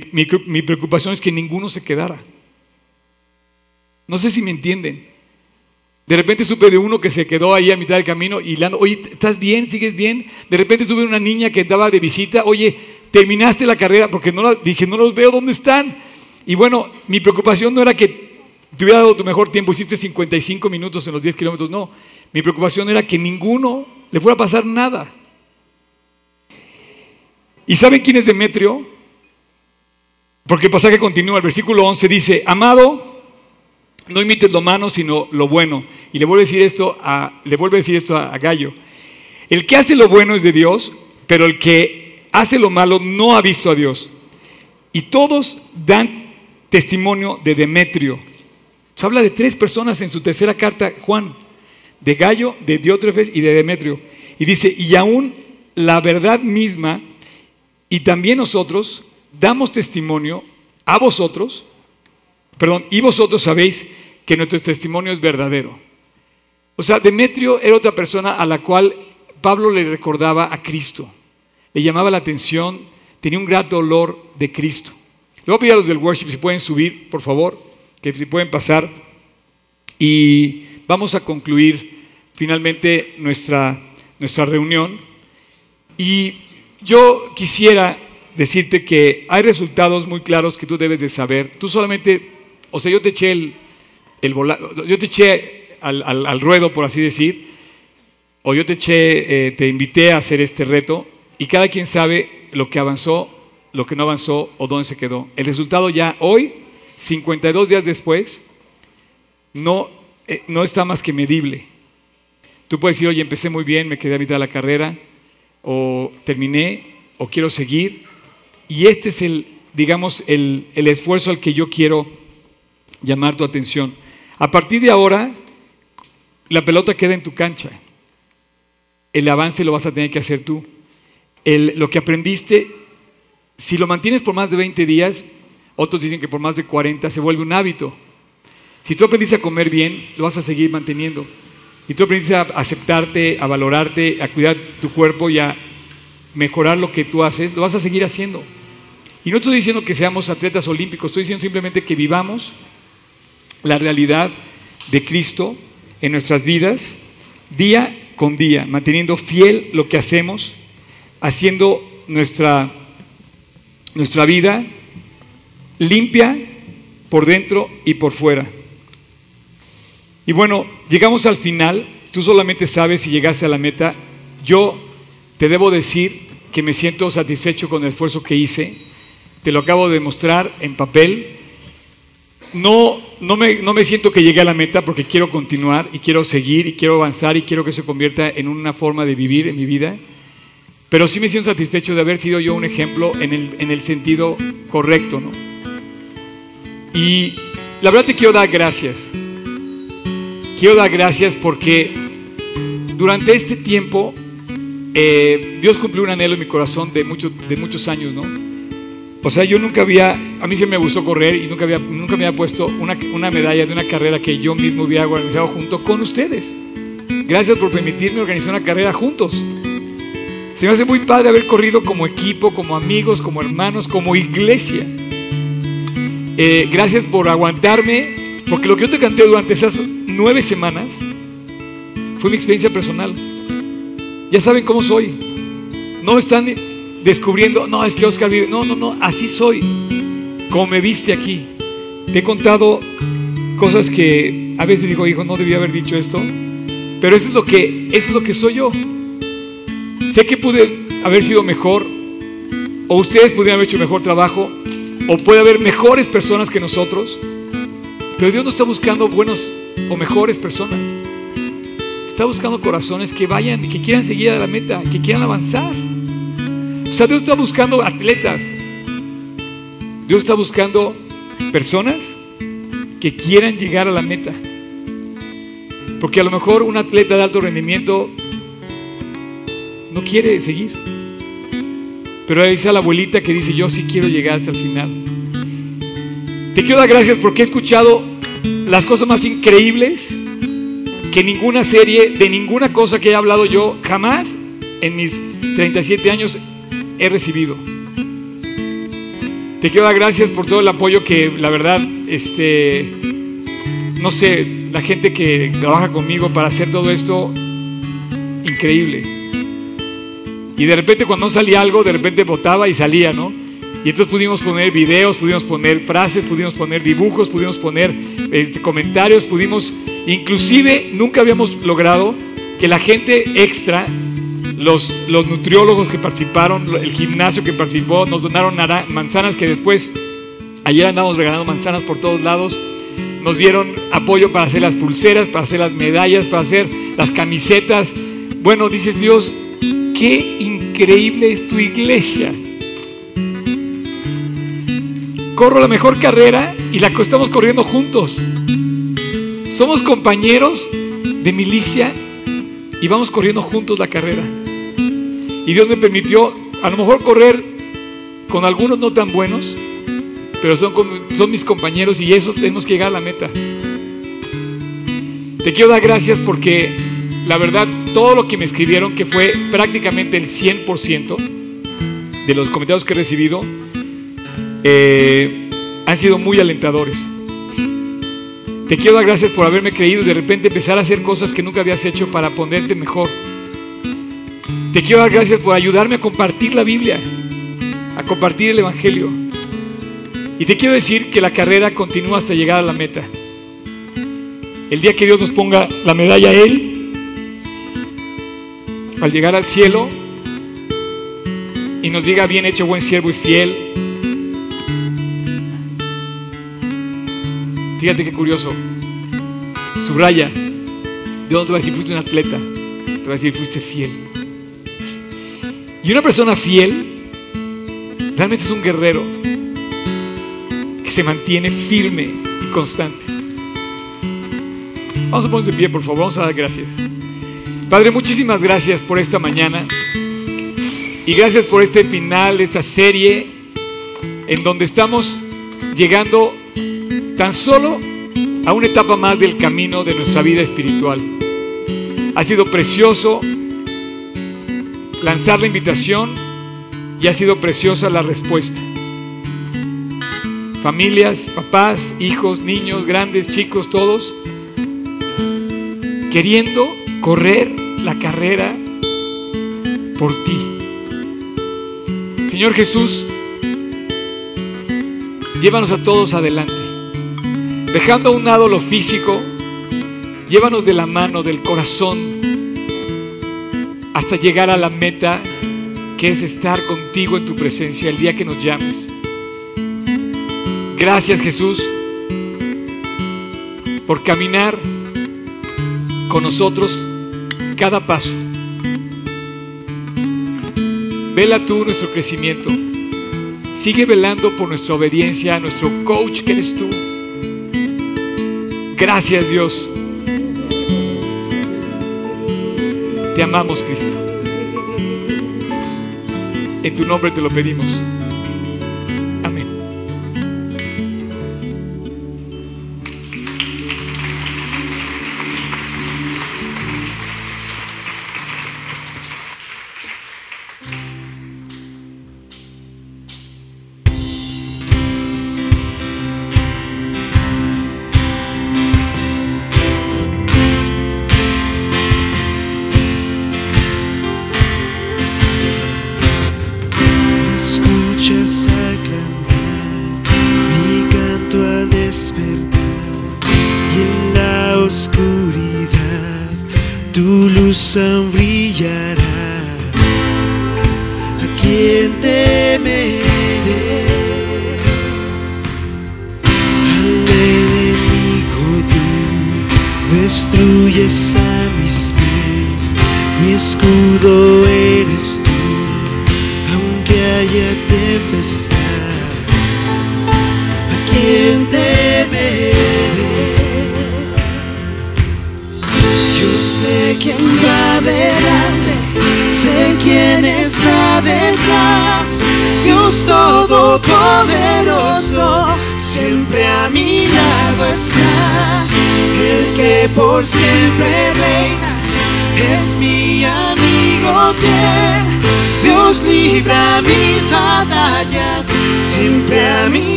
[SPEAKER 1] preocupación es que ninguno se quedara. No sé si me entienden. De repente supe de uno que se quedó ahí a mitad del camino y le ando, oye, ¿estás bien? ¿Sigues bien? De repente supe de una niña que estaba de visita, oye, terminaste la carrera porque no la, dije, no los veo, ¿dónde están? Y bueno, mi preocupación no era que te hubiera dado tu mejor tiempo, hiciste 55 minutos en los 10 kilómetros, no. Mi preocupación era que ninguno le fuera a pasar nada. ¿Y saben quién es Demetrio? Porque el pasaje continúa, el versículo 11 dice, amado, no imites lo malo, sino lo bueno. Y le vuelve a decir esto a, le vuelve a, decir esto a Gallo. El que hace lo bueno es de Dios, pero el que hace lo malo no ha visto a Dios. Y todos dan testimonio de Demetrio. Se habla de tres personas en su tercera carta, Juan, de Gallo, de Diótrefes y de Demetrio. Y dice, y aún la verdad misma, y también nosotros damos testimonio a vosotros, perdón, y vosotros sabéis que nuestro testimonio es verdadero. O sea, Demetrio era otra persona a la cual Pablo le recordaba a Cristo, le llamaba la atención, tenía un gran dolor de Cristo. Le voy a pedir a los del worship si pueden subir, por favor, que si pueden pasar. Y vamos a concluir finalmente nuestra, nuestra reunión. Y yo quisiera decirte que hay resultados muy claros que tú debes de saber. Tú solamente, o sea, yo te eché el, yo te eché al, al, ruedo, por así decir, o yo te eché, eh, te invité a hacer este reto, y cada quien sabe lo que avanzó, lo que no avanzó o dónde se quedó. El resultado ya hoy, 52 días después, no, eh, no está más que medible. Tú puedes decir, oye, empecé muy bien, me quedé a mitad de la carrera, o terminé, o quiero seguir, y este es el, digamos, el, esfuerzo al que yo quiero llamar tu atención. A partir de ahora, la pelota queda en tu cancha. El avance lo vas a tener que hacer tú. lo que aprendiste, si lo mantienes por más de 20 días, otros dicen que por más de 40 se vuelve un hábito. Si tú aprendiste a comer bien, lo vas a seguir manteniendo. Y tú aprendiste a aceptarte, a valorarte, a cuidar tu cuerpo y a mejorar lo que tú haces, lo vas a seguir haciendo. Y no estoy diciendo que seamos atletas olímpicos, estoy diciendo simplemente que vivamos la realidad de Cristo en nuestras vidas día con día, manteniendo fiel lo que hacemos, haciendo nuestra, nuestra vida limpia por dentro y por fuera. Y bueno, llegamos al final, tú solamente sabes si llegaste a la meta. Yo te debo decir que me siento satisfecho con el esfuerzo que hice te lo acabo de mostrar en papel. No, no, me, no me siento que llegue a la meta porque quiero continuar y quiero seguir y quiero avanzar y quiero que se convierta en una forma de vivir en mi vida. Pero sí me siento satisfecho de haber sido yo un ejemplo en el, en el sentido correcto, ¿no? Y la verdad te quiero dar gracias. Quiero dar gracias porque durante este tiempo eh, Dios cumplió un anhelo en mi corazón de, muchos de muchos años, ¿no? O sea, yo nunca había, a mí se me gustó correr y nunca, había, nunca me había puesto una, una medalla de una carrera que yo mismo hubiera organizado junto con ustedes. Gracias por permitirme organizar una carrera juntos. Se me hace muy padre haber corrido como equipo, como amigos, como hermanos, como iglesia. Eh, gracias por aguantarme, porque lo que yo te canté durante esas nueve semanas fue mi experiencia personal. Ya saben cómo soy. No están descubriendo, no, es que Oscar vive. No, no, no, así soy. Como me viste aquí. Te he contado cosas que a veces digo, hijo, no debía haber dicho esto. Pero eso es lo que, eso es lo que soy yo. Sé que pude haber sido mejor, o ustedes pudieran haber hecho mejor trabajo, o puede haber mejores personas que nosotros. Pero Dios no está buscando buenos o mejores personas. Está buscando corazones que vayan que quieran seguir a la meta, que quieran avanzar. O sea, Dios está buscando atletas. Dios está buscando personas que quieran llegar a la meta. Porque a lo mejor un atleta de alto rendimiento no quiere seguir. Pero ahí está la abuelita que dice, yo sí quiero llegar hasta el final. Te quiero dar gracias porque he escuchado las cosas más increíbles que ninguna serie, de ninguna cosa que he hablado yo jamás en mis 37 años he recibido. Te quiero dar gracias por todo el apoyo que la verdad, este, no sé, la gente que trabaja conmigo para hacer todo esto, increíble. Y de repente cuando salía algo, de repente votaba y salía, ¿no? Y entonces pudimos poner videos, pudimos poner frases, pudimos poner dibujos, pudimos poner este, comentarios, pudimos, inclusive nunca habíamos logrado que la gente extra, los, los nutriólogos que participaron, el gimnasio que participó, nos donaron manzanas que después, ayer andamos regalando manzanas por todos lados, nos dieron apoyo para hacer las pulseras, para hacer las medallas, para hacer las camisetas. Bueno, dices Dios, qué increíble es tu iglesia corro la mejor carrera y la estamos corriendo juntos. Somos compañeros de milicia y vamos corriendo juntos la carrera. Y Dios me permitió a lo mejor correr con algunos no tan buenos, pero son, son mis compañeros y esos tenemos que llegar a la meta. Te quiero dar gracias porque la verdad todo lo que me escribieron, que fue prácticamente el 100% de los comentarios que he recibido, eh, han sido muy alentadores. Te quiero dar gracias por haberme creído y de repente empezar a hacer cosas que nunca habías hecho para ponerte mejor. Te quiero dar gracias por ayudarme a compartir la Biblia, a compartir el Evangelio. Y te quiero decir que la carrera continúa hasta llegar a la meta. El día que Dios nos ponga la medalla a Él, al llegar al cielo, y nos diga, bien hecho, buen siervo y fiel, Fíjate qué curioso. Subraya. Dios te va a decir fuiste un atleta. Te va a decir fuiste fiel. Y una persona fiel realmente es un guerrero que se mantiene firme y constante. Vamos a ponernos de pie, por favor. Vamos a dar gracias. Padre, muchísimas gracias por esta mañana. Y gracias por este final de esta serie en donde estamos llegando tan solo a una etapa más del camino de nuestra vida espiritual. Ha sido precioso lanzar la invitación y ha sido preciosa la respuesta. Familias, papás, hijos, niños, grandes, chicos, todos, queriendo correr la carrera por ti. Señor Jesús, llévanos a todos adelante. Dejando a un lado lo físico, llévanos de la mano, del corazón, hasta llegar a la meta que es estar contigo en tu presencia el día que nos llames. Gracias Jesús por caminar con nosotros cada paso. Vela tú nuestro crecimiento. Sigue velando por nuestra obediencia, nuestro coach que eres tú. Gracias Dios. Te amamos Cristo. En tu nombre te lo pedimos.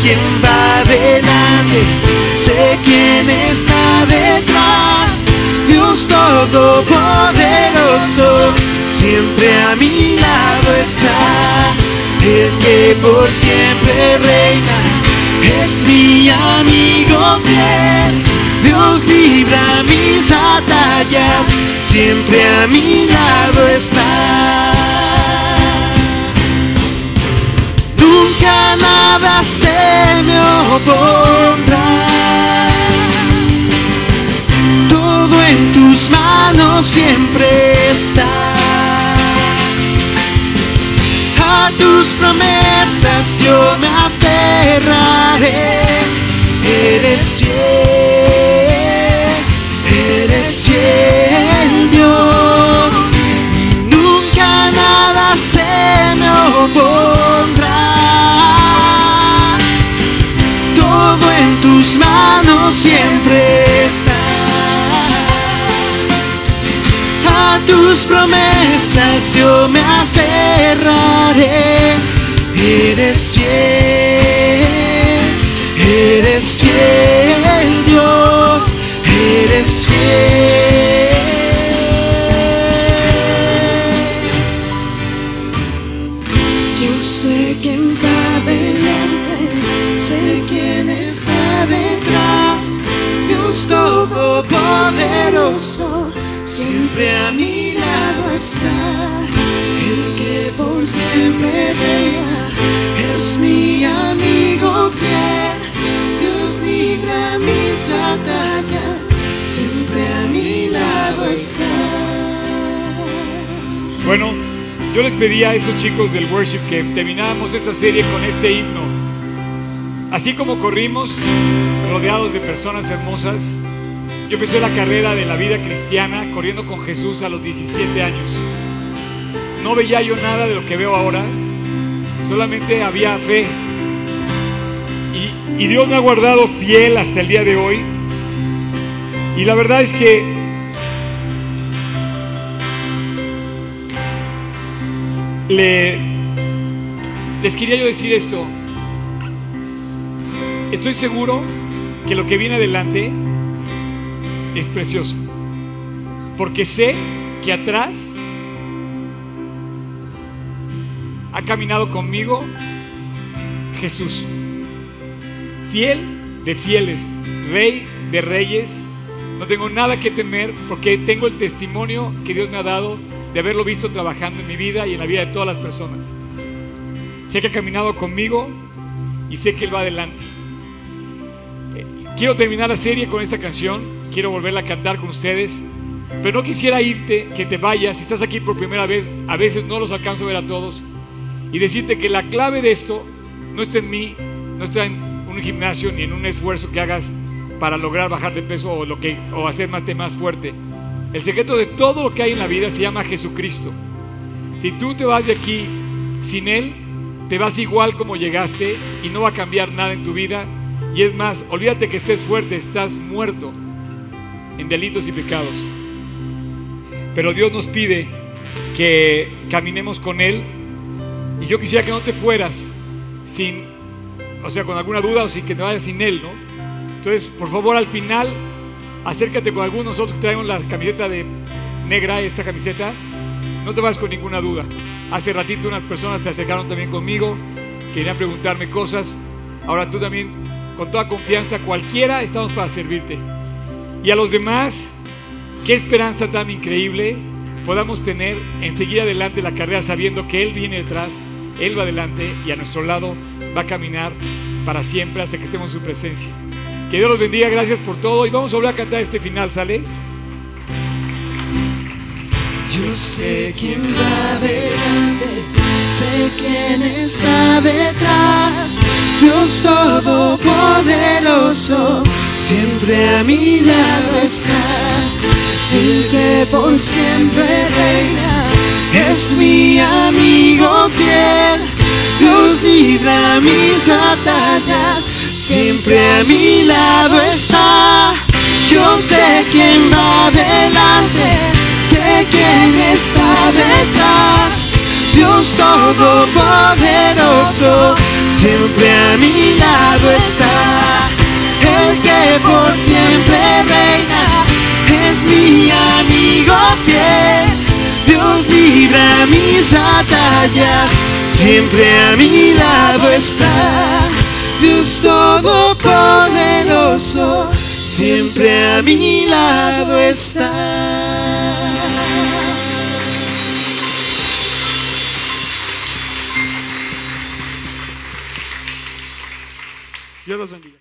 [SPEAKER 3] Quién va delante, sé quién está detrás. Dios Todopoderoso, siempre a mi lado está. El que por siempre reina, es mi amigo fiel. Dios libra mis batallas, siempre a mi lado está. Nunca nada se me opondrá. Todo en tus manos siempre está. A tus promesas yo me aferraré. Eres fiel, eres fiel siempre está. A tus promesas yo me aferraré. Eres fiel, Todopoderoso, siempre a mi lado está. El que por siempre reina, es mi amigo fiel. Dios libra mis batallas, siempre a mi lado está.
[SPEAKER 1] Bueno, yo les pedí a estos chicos del worship que termináramos esta serie con este himno. Así como corrimos rodeados de personas hermosas, yo empecé la carrera de la vida cristiana corriendo con Jesús a los 17 años. No veía yo nada de lo que veo ahora, solamente había fe. Y, Dios me ha guardado fiel hasta el día de hoy. Y la verdad es que le, les quería yo decir esto. Estoy seguro que lo que viene adelante es precioso. Porque sé que atrás ha caminado conmigo Jesús. Fiel de fieles, rey de reyes. No tengo nada que temer porque tengo el testimonio que Dios me ha dado de haberlo visto trabajando en mi vida y en la vida de todas las personas. Sé que ha caminado conmigo y sé que Él va adelante. Eh, Quiero terminar la serie con esta canción, quiero volverla a cantar con ustedes, pero no quisiera irte, que te vayas, si estás aquí por primera vez, a veces no los alcanzo a ver a todos, y decirte que la clave de esto no está en mí, no está en un gimnasio ni en un esfuerzo que hagas para lograr bajar de peso o, lo que, o hacerte más fuerte. El secreto de todo lo que hay en la vida se llama Jesucristo. Si tú te vas de aquí sin Él, te vas igual como llegaste y no va a cambiar nada en tu vida. Y es más, olvídate que estés fuerte, estás muerto en delitos y pecados. Pero Dios nos pide que caminemos con Él. Y yo quisiera que no te fueras sin, o sea, con alguna duda o sin que te vayas sin Él, ¿no? Entonces, por favor, al final, acércate con algunos nosotros que traemos la camiseta de negra, esta camiseta. No te vayas con ninguna duda. Hace ratito unas personas se acercaron también conmigo, querían preguntarme cosas. Ahora tú también, con toda confianza, cualquiera, estamos para servirte. Y a los demás, qué esperanza tan increíble podamos tener en seguir adelante la carrera sabiendo que Él viene detrás, Él va adelante y a nuestro lado va a caminar para siempre hasta que estemos en su presencia. Que Dios los bendiga, gracias por todo y vamos a volver a cantar este final, ¿sale?
[SPEAKER 3] Yo sé quién va delante, sé quién está detrás. Dios Todopoderoso, siempre a mi lado está. El que por siempre reina, es mi amigo fiel. Dios libra mis batallas, siempre a mi lado está. Yo sé quién va adelante, sé quién está detrás. Dios Todopoderoso, siempre a mi lado está. El que por siempre reina, es mi amigo fiel. Dios libra mis batallas, siempre a mi lado está. Dios Todopoderoso, siempre a mi lado está.
[SPEAKER 2] Dios los bendiga.